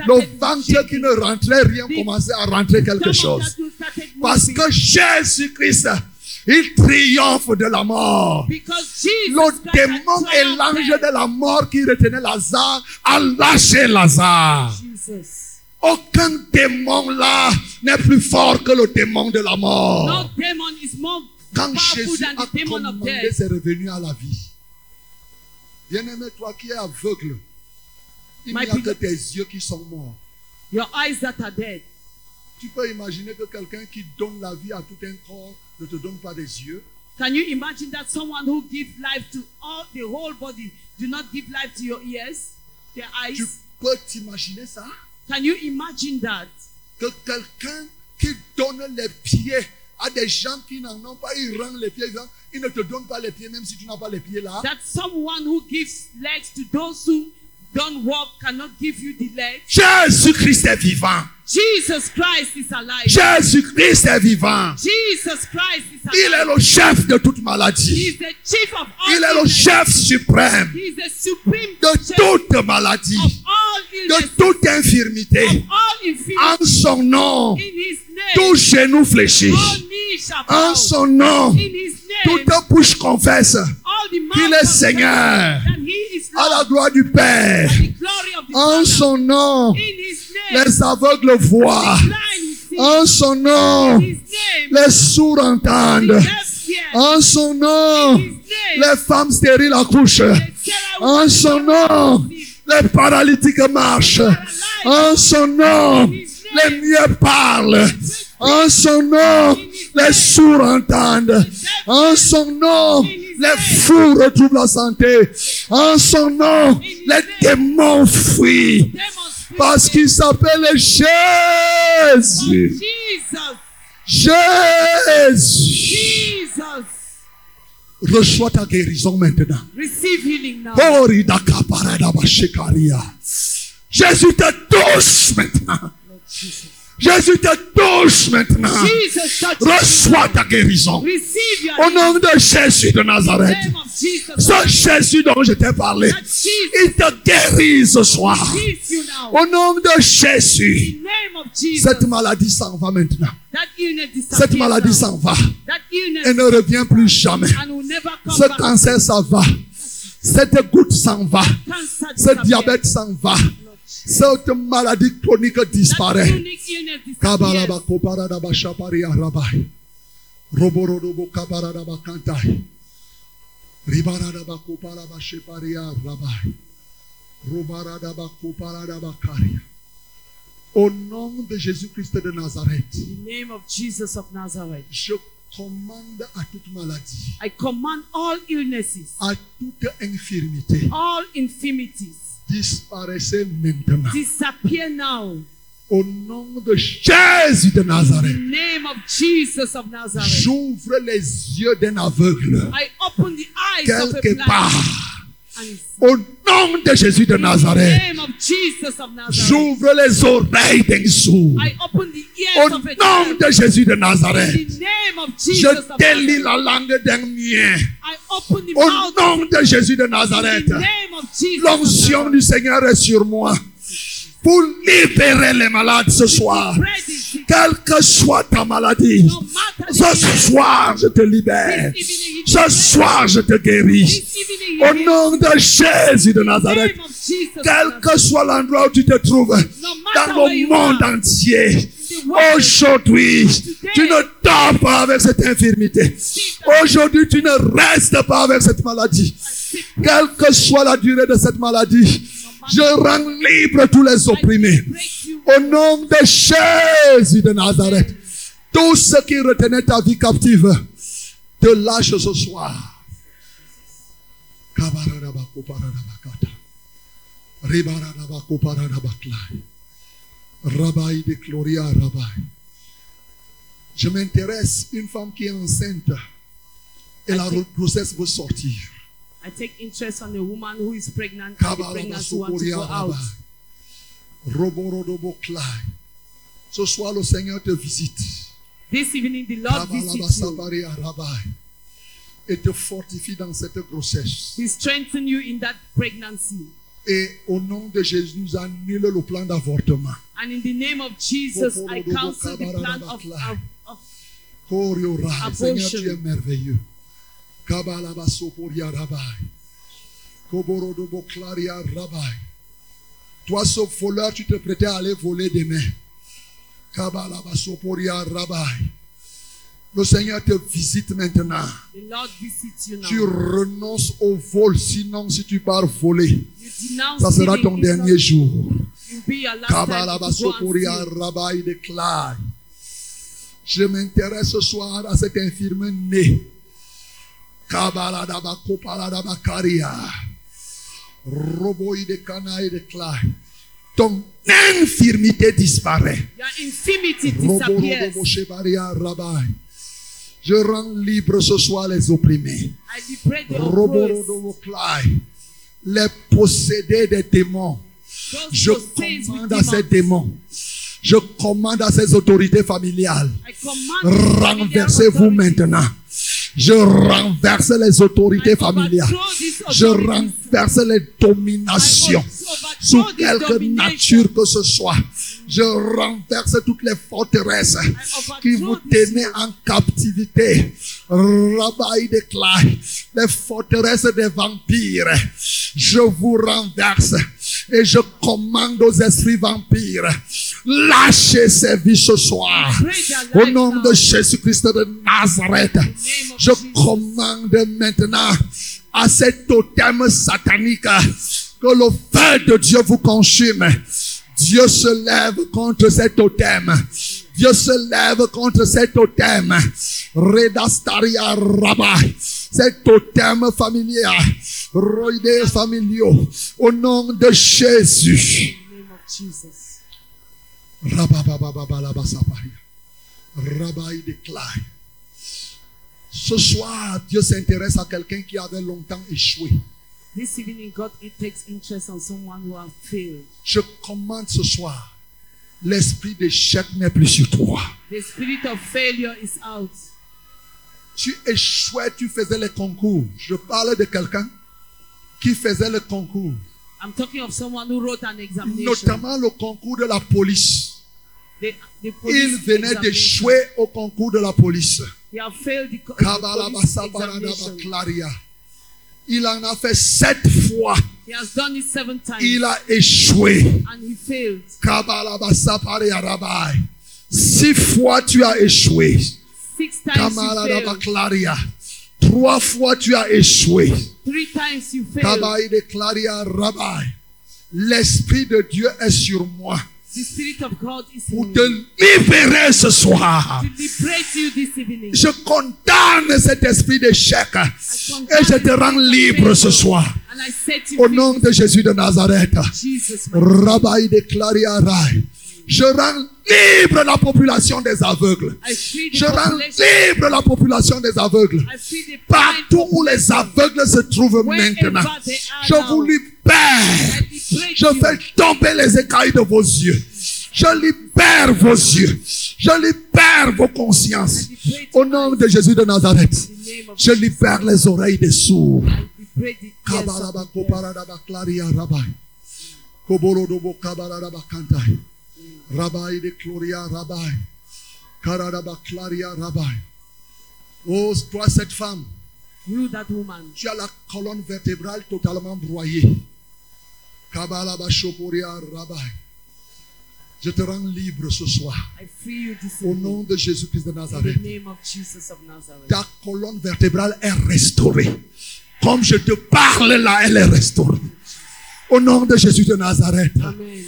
Speaker 1: Le ventre qui ne rentrait rien
Speaker 2: The
Speaker 1: commençait à rentrer quelque chose. Parce que Jésus-Christ, il triomphe de la mort. Le démon et l'ange de la mort qui retenait Lazare a lâché Lazare.
Speaker 2: Jesus.
Speaker 1: Aucun démon là n'est plus fort que le démon de la
Speaker 2: No
Speaker 1: mort.
Speaker 2: demon is more
Speaker 1: Quand Jésus a commandé ses revenus à la vie. Bien-aimé, toi qui es aveugle, il n'y a que tes yeux qui sont morts.
Speaker 2: Your eyes that are dead.
Speaker 1: Tu peux imaginer que quelqu'un qui donne la vie à tout un corps ne te donne pas des yeux?
Speaker 2: Can you imagine that someone who gives life to all the whole body do not give life to your ears, their
Speaker 1: Tu
Speaker 2: eyes?
Speaker 1: peux t'imaginer ça?
Speaker 2: Can you imagine that?
Speaker 1: Que quelqu'un qui donne les pieds à des gens qui n'en ont pas, il rend les pieds, il ne te donne pas les pieds même si tu n'as pas les pieds là.
Speaker 2: That someone who gives legs to those who don't walk cannot give you the legs.
Speaker 1: Jésus-Christ est vivant.
Speaker 2: Jesus Christ is alive.
Speaker 1: Jésus-Christ est vivant.
Speaker 2: Jesus Christ is
Speaker 1: Il est
Speaker 2: alive.
Speaker 1: le chef de toute
Speaker 2: He
Speaker 1: maladie.
Speaker 2: is the chief of all
Speaker 1: Il est le chef suprême
Speaker 2: He is the supreme
Speaker 1: de toute maladie,
Speaker 2: of all
Speaker 1: de toute infirmité.
Speaker 2: of all infirmity.
Speaker 1: En son nom,
Speaker 2: In his
Speaker 1: tout
Speaker 2: name,
Speaker 1: genou fléchit. En son nom, toute bouche confesse qu'il est Seigneur. à la gloire du Père. En son nom, les aveugles voient. En son nom, les sourds entendent. En son nom, les femmes stériles accouchent. En son nom, les paralytiques marchent. En son nom, les muets parlent. En son nom, les sourds entendent. En son nom, les fous retrouvent la santé. En son nom, les démons fuient. Parce qu'il s'appelle Jésus. Jésus. Reçois ta guérison maintenant. Jésus te touche maintenant. Jésus te touche maintenant. Reçois ta guérison. Au nom de Jésus de Nazareth. Ce Jésus dont je t'ai parlé, il te guérit ce soir. Au nom de Jésus. Cette maladie s'en va maintenant. Cette maladie s'en va. Elle ne revient plus jamais. Ce cancer s'en va. Cette goutte s'en va. Ce diabète s'en va. Cette maladie chronique disparaît.
Speaker 2: chronic illness disappears.
Speaker 1: Kabalaba koparadaba shaparia rabai. Roborodobo kabaradaba kantai. Ribaradaba koparaba sheparia rabai. Robaradaba koparadaba karia. Au nom de Jésus-Christ de Nazareth,
Speaker 2: In the name of Jesus of Nazareth.
Speaker 1: je commande à toute maladie,
Speaker 2: I command all illnesses,
Speaker 1: à toute infirmité,
Speaker 2: all infirmities,
Speaker 1: disparaissez maintenant.
Speaker 2: disappear now.
Speaker 1: Au nom de Jésus de
Speaker 2: In
Speaker 1: Nazareth,
Speaker 2: the name of Jesus of Nazareth.
Speaker 1: j'ouvre les yeux d'un aveugle.
Speaker 2: I open the eyes of a
Speaker 1: quelque part. Au nom de Jésus de Nazareth, j'ouvre les oreilles d'un sourd. Au nom de Jésus de Nazareth, je délie la langue d'un mien. Au nom de Jésus de Nazareth, l'onction du Seigneur est sur moi pour libérer les malades ce soir. Quelle que soit ta maladie, ce soir je te libère. Ce soir je te guéris. Au nom de Jésus de Nazareth, quel que soit l'endroit où tu te trouves, dans le monde entier, aujourd'hui, tu ne dors pas avec cette infirmité. Aujourd'hui, tu ne restes pas avec cette maladie. Quelle que soit la durée de cette maladie, je rends libre tous les opprimés. Au nom de Jésus de Nazareth, tout ce qui retenait ta vie captive, te lâche ce soir. Kabaradabakopardabakata. Ribaradabakopardadabaklai. Rabbi de Gloria Rabbi. Je m'intéresse une femme qui est enceinte et la grossesse veut sortir.
Speaker 2: I take interest on a woman who is pregnant and the pregnancy wants to go out.
Speaker 1: Ce soir, le Seigneur te visite.
Speaker 2: This evening, the Lord visits you.
Speaker 1: Et te fortifie dans cette grossesse.
Speaker 2: He strengthens you in that pregnancy.
Speaker 1: Et au nom de Jésus, nous annule le plan d'avortement.
Speaker 2: And in the name of Jesus, I counsel the plan of, of, of
Speaker 1: Rai. Seigneur,
Speaker 2: Abortion.
Speaker 1: tu es merveilleux. Kabalabasoporia Rabbi. Koborodoboklaria Rabbi. Toi, ce voleur, tu te prêtais à aller voler demain. Le Seigneur te visite maintenant.
Speaker 2: the Lord visits you now.
Speaker 1: Tu renonces au vol, sinon si tu pars voler, ça sera ton dernier jour. Déclare. Je m'intéresse ce soir à cet infirme né. Ton infirmité disparaît. Je rends libre ce soir les opprimés. Les possédés des démons. Je commande à ces démons. Je commande à ces autorités familiales. Renversez-vous maintenant. Je renverse les autorités familiales. Je renverse les dominations sous quelque nature que ce soit. Je renverse toutes les forteresses qui vous tenaient en captivité. Rabbi déclare les forteresses des vampires. Je vous renverse et je commande aux esprits vampires. Lâchez ces vies ce soir. Au nom de Jésus-Christ de Nazareth, je commande maintenant à ces totems sataniques que le feu de Dieu vous consume. Dieu se lève contre ces totems. Dieu se lève contre ces totems. Redastaria Rabbi. Ces totems familiers. Au nom de Jésus.
Speaker 2: In the name of Jesus.
Speaker 1: Rababababalabasapaya. Rabbi déclare. Ce soir, Dieu s'intéresse à quelqu'un qui avait longtemps échoué.
Speaker 2: This evening, God it takes interest on someone who has failed.
Speaker 1: Je commande ce soir, l'esprit d'échec n'est plus sur toi.
Speaker 2: The spirit of failure is out.
Speaker 1: Tu échouais, tu faisais les concours. Je parle de quelqu'un qui faisait le concours,
Speaker 2: I'm talking of someone who wrote an examination.
Speaker 1: notamment le concours de la police.
Speaker 2: The, the police
Speaker 1: Il venait d'échouer au concours de la police.
Speaker 2: He have failed the.
Speaker 1: Il en a fait sept fois.
Speaker 2: He has done it seven times
Speaker 1: Il a échoué.
Speaker 2: and he failed.
Speaker 1: Six fois tu as échoué.
Speaker 2: Six times failed.
Speaker 1: Trois fois tu as échoué.
Speaker 2: Three times you failed.
Speaker 1: Kabaï déclaria Rabbi. L'Esprit de Dieu est sur moi
Speaker 2: The spirit of God is
Speaker 1: pour te libérer ce soir. Je condamne cet esprit d'échec et je te rends libre ce soir. Au nom de Jésus de Nazareth. Rabbi déclaria Rai. Je rends libre la population des aveugles. Je rends libre la population des aveugles. Partout où les aveugles se trouvent maintenant, je vous libère. Je fais tomber les écailles de vos yeux. Je libère vos yeux. Je libère vos consciences. Au nom de Jésus de Nazareth, je libère les oreilles des sourds.
Speaker 2: I liberate the ears of the deaf.
Speaker 1: Kabalabakoparabaklaria Rabbi. De Gloria Rabbi. Karadabaklaria Rabbi. Oh, toi, cette femme,
Speaker 2: You, that woman,
Speaker 1: tu as la colonne vertébrale totalement broyée. Kabalabashoporia Rabbi. Je te rends libre ce soir.
Speaker 2: I free you this
Speaker 1: Au nom de Jésus-Christ de
Speaker 2: In
Speaker 1: Nazareth.
Speaker 2: the name of Jesus of Nazareth.
Speaker 1: Ta colonne vertébrale est restaurée. Comme je te parle là, elle est restaurée. Au nom de Jésus de Nazareth.
Speaker 2: Amen.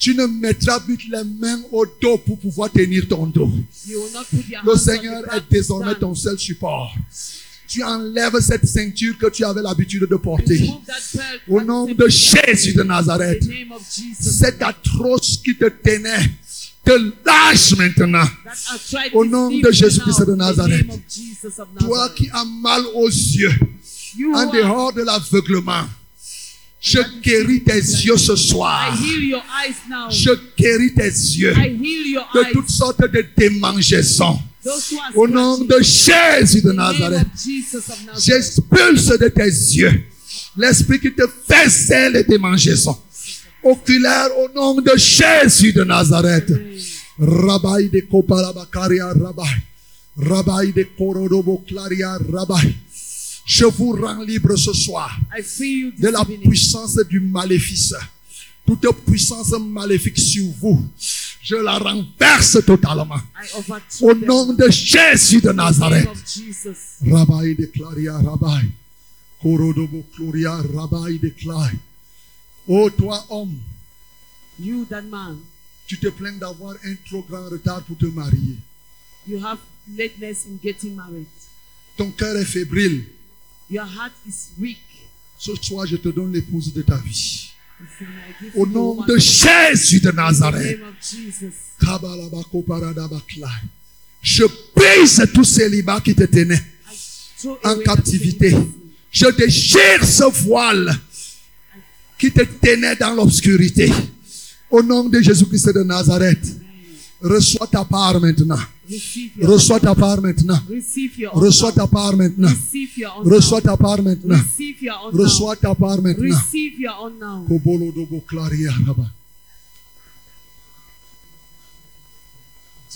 Speaker 1: Tu ne mettras plus les mains au dos pour pouvoir tenir ton dos. Le Seigneur est désormais ton seul support. tu enlèves cette ceinture que tu avais l'habitude de porter. Au nom de Jésus de Nazareth,
Speaker 2: the name of Jesus.
Speaker 1: cet atroce qui te tenait, te lâche maintenant. Au nom de Jésus-Christ de Nazareth. Toi qui as mal aux yeux, en dehors de l'aveuglement, je guéris tes yeux ce soir. Je guéris tes yeux de toutes sortes de démangeaisons. Au nom de Jésus de Nazareth, j'expulse de tes yeux l'esprit qui te faisait les démangeaisons. Oculaire au nom de Jésus de Nazareth. Rabbi de Koparabakaria Rabbi. Rabbi de Korodobo Claria Rabbi. Je vous rends libre ce soir de la puissance du maléfice. Toute puissance maléfique sur vous, je la renverse totalement. Au nom de Jésus de Nazareth. Rabbi de Claria Rabbi. Korodobo Gloria Rabbi de Clay. Oh toi homme,
Speaker 2: You, that man,
Speaker 1: tu te plains d'avoir un trop grand retard pour te marier.
Speaker 2: you have lateness in getting married.
Speaker 1: Ton cœur est fébrile.
Speaker 2: Your heart is weak.
Speaker 1: Ce soir, je te donne l'épouse de ta vie. Au nom de Jésus de Nazareth. Je brise tout célibat qui te tenait en captivité. Je déchire ce voile qui te tenait dans l'obscurité. Au nom de Jésus-Christ de Nazareth, reçois ta part maintenant. Reçois ta part maintenant. Reçois ta
Speaker 2: now.
Speaker 1: part maintenant.
Speaker 2: Receive your own
Speaker 1: Reçois
Speaker 2: now.
Speaker 1: ta part maintenant. Reçois ta part
Speaker 2: now.
Speaker 1: maintenant.
Speaker 2: Receive your own now.
Speaker 1: Kobolodobo Claria.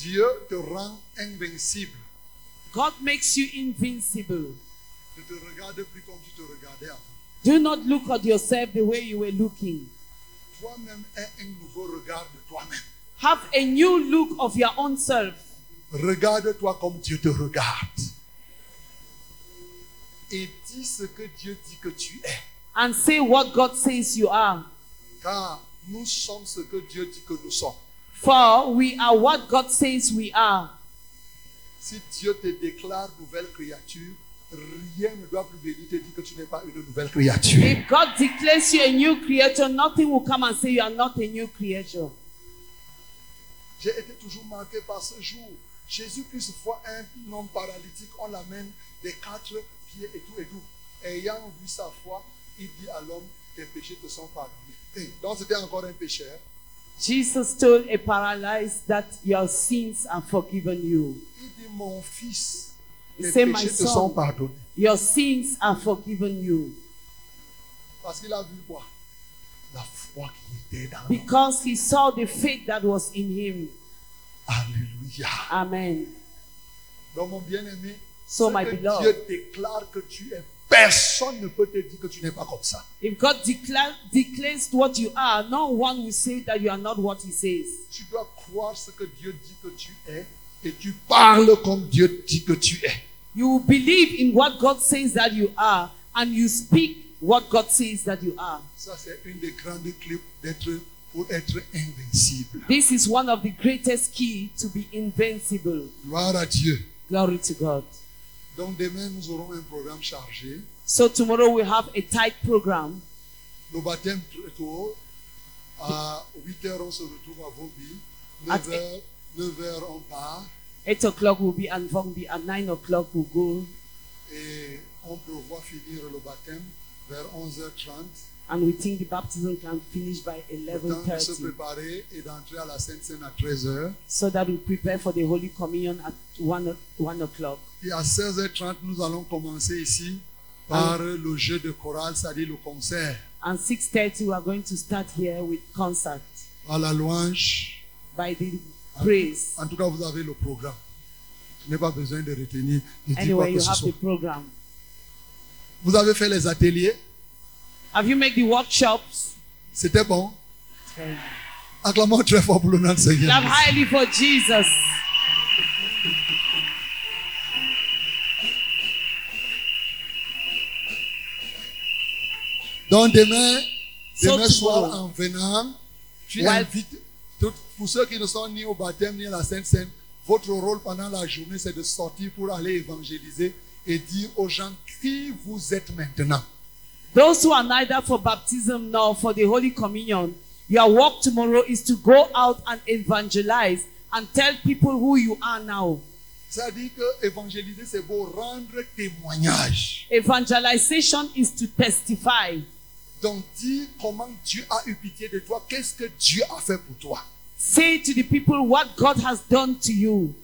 Speaker 1: Dieu te rend invincible.
Speaker 2: God makes you invincible.
Speaker 1: Ne te regarde plus comme tu te regardais avant.
Speaker 2: Do not look at yourself the way you were looking.
Speaker 1: Toi-même aie un nouveau regard de toi-même.
Speaker 2: Have a new look of your own self.
Speaker 1: Regarde-toi comme Dieu te regarde. Et dis ce que Dieu dit que tu es.
Speaker 2: and say what God says you are.
Speaker 1: Car nous sommes ce que Dieu dit que nous sommes.
Speaker 2: For we are what God says we are.
Speaker 1: Si Dieu te déclare nouvelle créature, rien ne doit plus venir te dire que tu n'es pas une nouvelle créature.
Speaker 2: If God declares you a new creature, nothing will come and say you are not a new creature.
Speaker 1: J'ai été toujours marqué par ce jour. Jésus-Christ voit un homme paralytique, on l'amène des quatre pieds et tout et tout. Ayant vu sa foi, il dit à l'homme, tes péchés te sont pardonnés. Donc c'était encore un pécheur.
Speaker 2: Jesus told a paralyzed that your sins are forgiven you.
Speaker 1: Il dit, mon fils, tes
Speaker 2: My
Speaker 1: péchés te
Speaker 2: son.
Speaker 1: sont pardonnés.
Speaker 2: Your sins are forgiven you.
Speaker 1: Parce qu'il a vu quoi?
Speaker 2: Because he saw the faith that was in him.
Speaker 1: Alléluia.
Speaker 2: Amen.
Speaker 1: Donc mon bien-aimé,
Speaker 2: So, my beloved.
Speaker 1: Dieu déclare que tu es, personne ne peut te dire que tu n'es pas comme ça.
Speaker 2: If God declare, declares what you are, no one will say that you are not what he says.
Speaker 1: Tu dois croire ce que Dieu dit que tu es et tu parles comme Dieu dit que tu es.
Speaker 2: You will believe in what God says that you are, and you speak what God says that you are.
Speaker 1: Ça, c'est une des grandes clés d'être, pour être invincible.
Speaker 2: This is one of the greatest key to be invincible.
Speaker 1: Gloire à Dieu.
Speaker 2: Glory to God.
Speaker 1: Donc demain, nous aurons un programme chargé.
Speaker 2: So tomorrow we have a tight program.
Speaker 1: Le baptême très tôt. À 8 heures, on se retrouve à Vauby. 9 heures, 9 heures, on part.
Speaker 2: Eight o'clock will be at. At nine o'clock we'll go,
Speaker 1: Et on prévoit finir le baptême vers 11h30.
Speaker 2: and we think the baptism can finish by
Speaker 1: se préparer et d'entrer à la Sainte Seine à 13h.
Speaker 2: so that we prepare for the Holy Communion at one o- one o'clock.
Speaker 1: Et à 16h30, nous allons commencer ici par le jeu de chorale, c'est-à-dire le concert.
Speaker 2: And six thirty we are going to start here with concert
Speaker 1: À la louange.
Speaker 2: by the praise.
Speaker 1: En tout cas, vous avez le programme. Je n'ai pas besoin de retenir, de dire quoi
Speaker 2: Anyway,
Speaker 1: que
Speaker 2: you
Speaker 1: ce
Speaker 2: have
Speaker 1: soit.
Speaker 2: the program.
Speaker 1: Vous avez fait les ateliers.
Speaker 2: Have you made the workshops?
Speaker 1: C'était bon.
Speaker 2: Okay.
Speaker 1: Acclamons très fort pour le nom de Seigneur.
Speaker 2: Clap highly for Jesus.
Speaker 1: Donc demain,
Speaker 2: So
Speaker 1: demain soir,
Speaker 2: tomorrow.
Speaker 1: en venant, tu invites, tout- pour ceux qui ne sont ni au baptême ni à la Sainte Seine, votre rôle pendant la journée, c'est de sortir pour aller évangéliser et dire aux gens qui vous êtes maintenant?
Speaker 2: Those who are neither for baptism nor for the Holy Communion, your work tomorrow is to go out and evangelize and tell people who you are now.
Speaker 1: Ça dit que évangéliser, c'est beau rendre témoignage.
Speaker 2: Evangelization is to testify.
Speaker 1: Donc, dire comment Dieu a eu pitié de toi, qu'est-ce que Dieu a fait pour toi?
Speaker 2: Say to the people what God has done to you.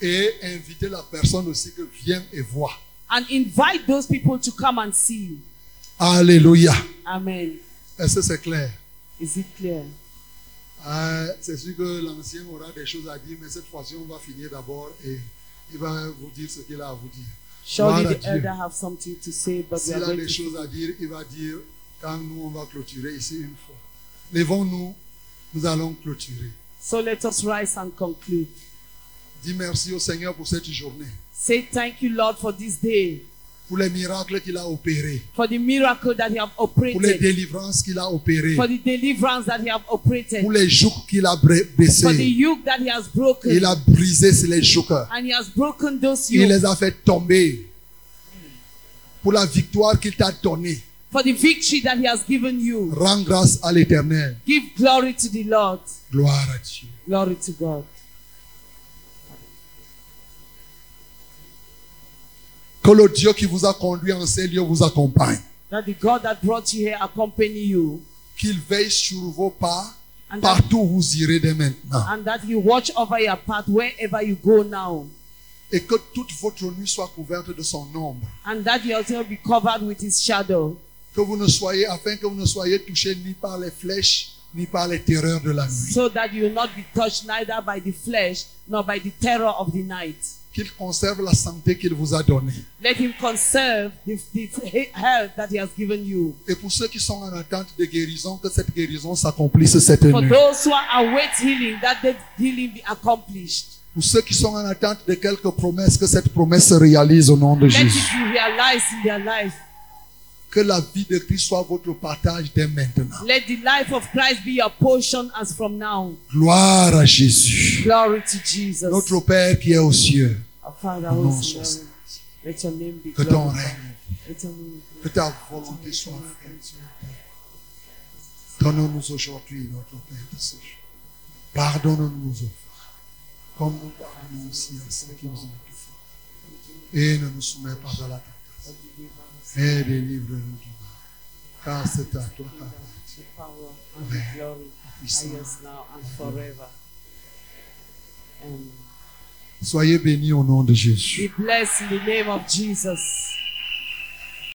Speaker 1: Et inviter la personne aussi que vienne et voit.
Speaker 2: And invite those people to come and see you.
Speaker 1: Alléluia.
Speaker 2: Amen.
Speaker 1: Est-ce que c'est clair?
Speaker 2: Is it clear?
Speaker 1: Euh, c'est sûr que l'ancien aura des choses à dire, mais cette fois-ci, on va finir d'abord et il va vous dire ce qu'il a à vous dire.
Speaker 2: Surely
Speaker 1: Gloire à
Speaker 2: the
Speaker 1: Dieu.
Speaker 2: elder have something to say, but we
Speaker 1: S'il a des choses à dire, il va dire quand nous, on va clôturer ici une fois. Levons-nous, nous allons clôturer.
Speaker 2: So let us rise and conclude.
Speaker 1: Dis merci au Seigneur pour cette journée,
Speaker 2: Say thank you, Lord, for this day,
Speaker 1: pour les miracles qu'il a opérés,
Speaker 2: for the miracle that you have
Speaker 1: pour les
Speaker 2: operated,
Speaker 1: délivrances qu'il a opérées,
Speaker 2: for the deliverance that you have operated,
Speaker 1: pour les jougs qu'il a bre-
Speaker 2: for the yoke that he has broken.
Speaker 1: Il a brisé les jougs.
Speaker 2: and he has broken those
Speaker 1: Il
Speaker 2: yokes.
Speaker 1: les a fait tomber. Pour la victoire qu'il t'a donnée.
Speaker 2: For the victory that he has given you.
Speaker 1: Rends grâce à l'éternel.
Speaker 2: Give glory to the Lord.
Speaker 1: Gloire à Dieu.
Speaker 2: Glory to God.
Speaker 1: Que le Dieu qui vous a conduit en ces lieux vous accompagne.
Speaker 2: That the God that brought you here accompany you.
Speaker 1: Qu'il veille sur vos pas
Speaker 2: And that,
Speaker 1: partout où vous irez dès maintenant.
Speaker 2: and that he watch over your path wherever you go now.
Speaker 1: Et que toute votre nuit soit couverte de son ombre.
Speaker 2: And that you also be covered with his shadow.
Speaker 1: Que vous ne soyez, afin que vous ne soyez touchés ni par les flèches, ni par les terreurs de la nuit.
Speaker 2: So that you will not be touched neither by the flesh nor by the terror of the night.
Speaker 1: Qu'il conserve la santé qu'il vous a donnée.
Speaker 2: Let him conserve the, the health that he has given you.
Speaker 1: Et pour ceux qui sont en attente de guérison, que cette guérison s'accomplisse cette
Speaker 2: For
Speaker 1: nuit.
Speaker 2: those who are await healing, that the healing be accomplished.
Speaker 1: Pour ceux qui sont en attente de quelques promesses, que cette promesse se réalise au nom de
Speaker 2: Let it
Speaker 1: Jésus.
Speaker 2: be realized in their life.
Speaker 1: Que la vie de Christ soit votre partage dès maintenant.
Speaker 2: Let the life of Christ be your portion as from now.
Speaker 1: Gloire à Jésus.
Speaker 2: Glory to Jesus.
Speaker 1: Notre Père qui est aux cieux,
Speaker 2: Our Father
Speaker 1: Ton
Speaker 2: who
Speaker 1: nom
Speaker 2: is in
Speaker 1: soit
Speaker 2: heaven, let your name be
Speaker 1: que ton règne, que ta volonté soit faite. Donne-nous aujourd'hui notre Père de ce jour. Pardonne-nous offres, comme nous pardonnons aussi à ceux qui nous ont fait. Et ne nous soumets pas à la tentation, mais délivre-nous du mal. Car c'est à toi qu'appartient la Soyez bénis au nom de Jésus.
Speaker 2: be blessed in the name of Jesus.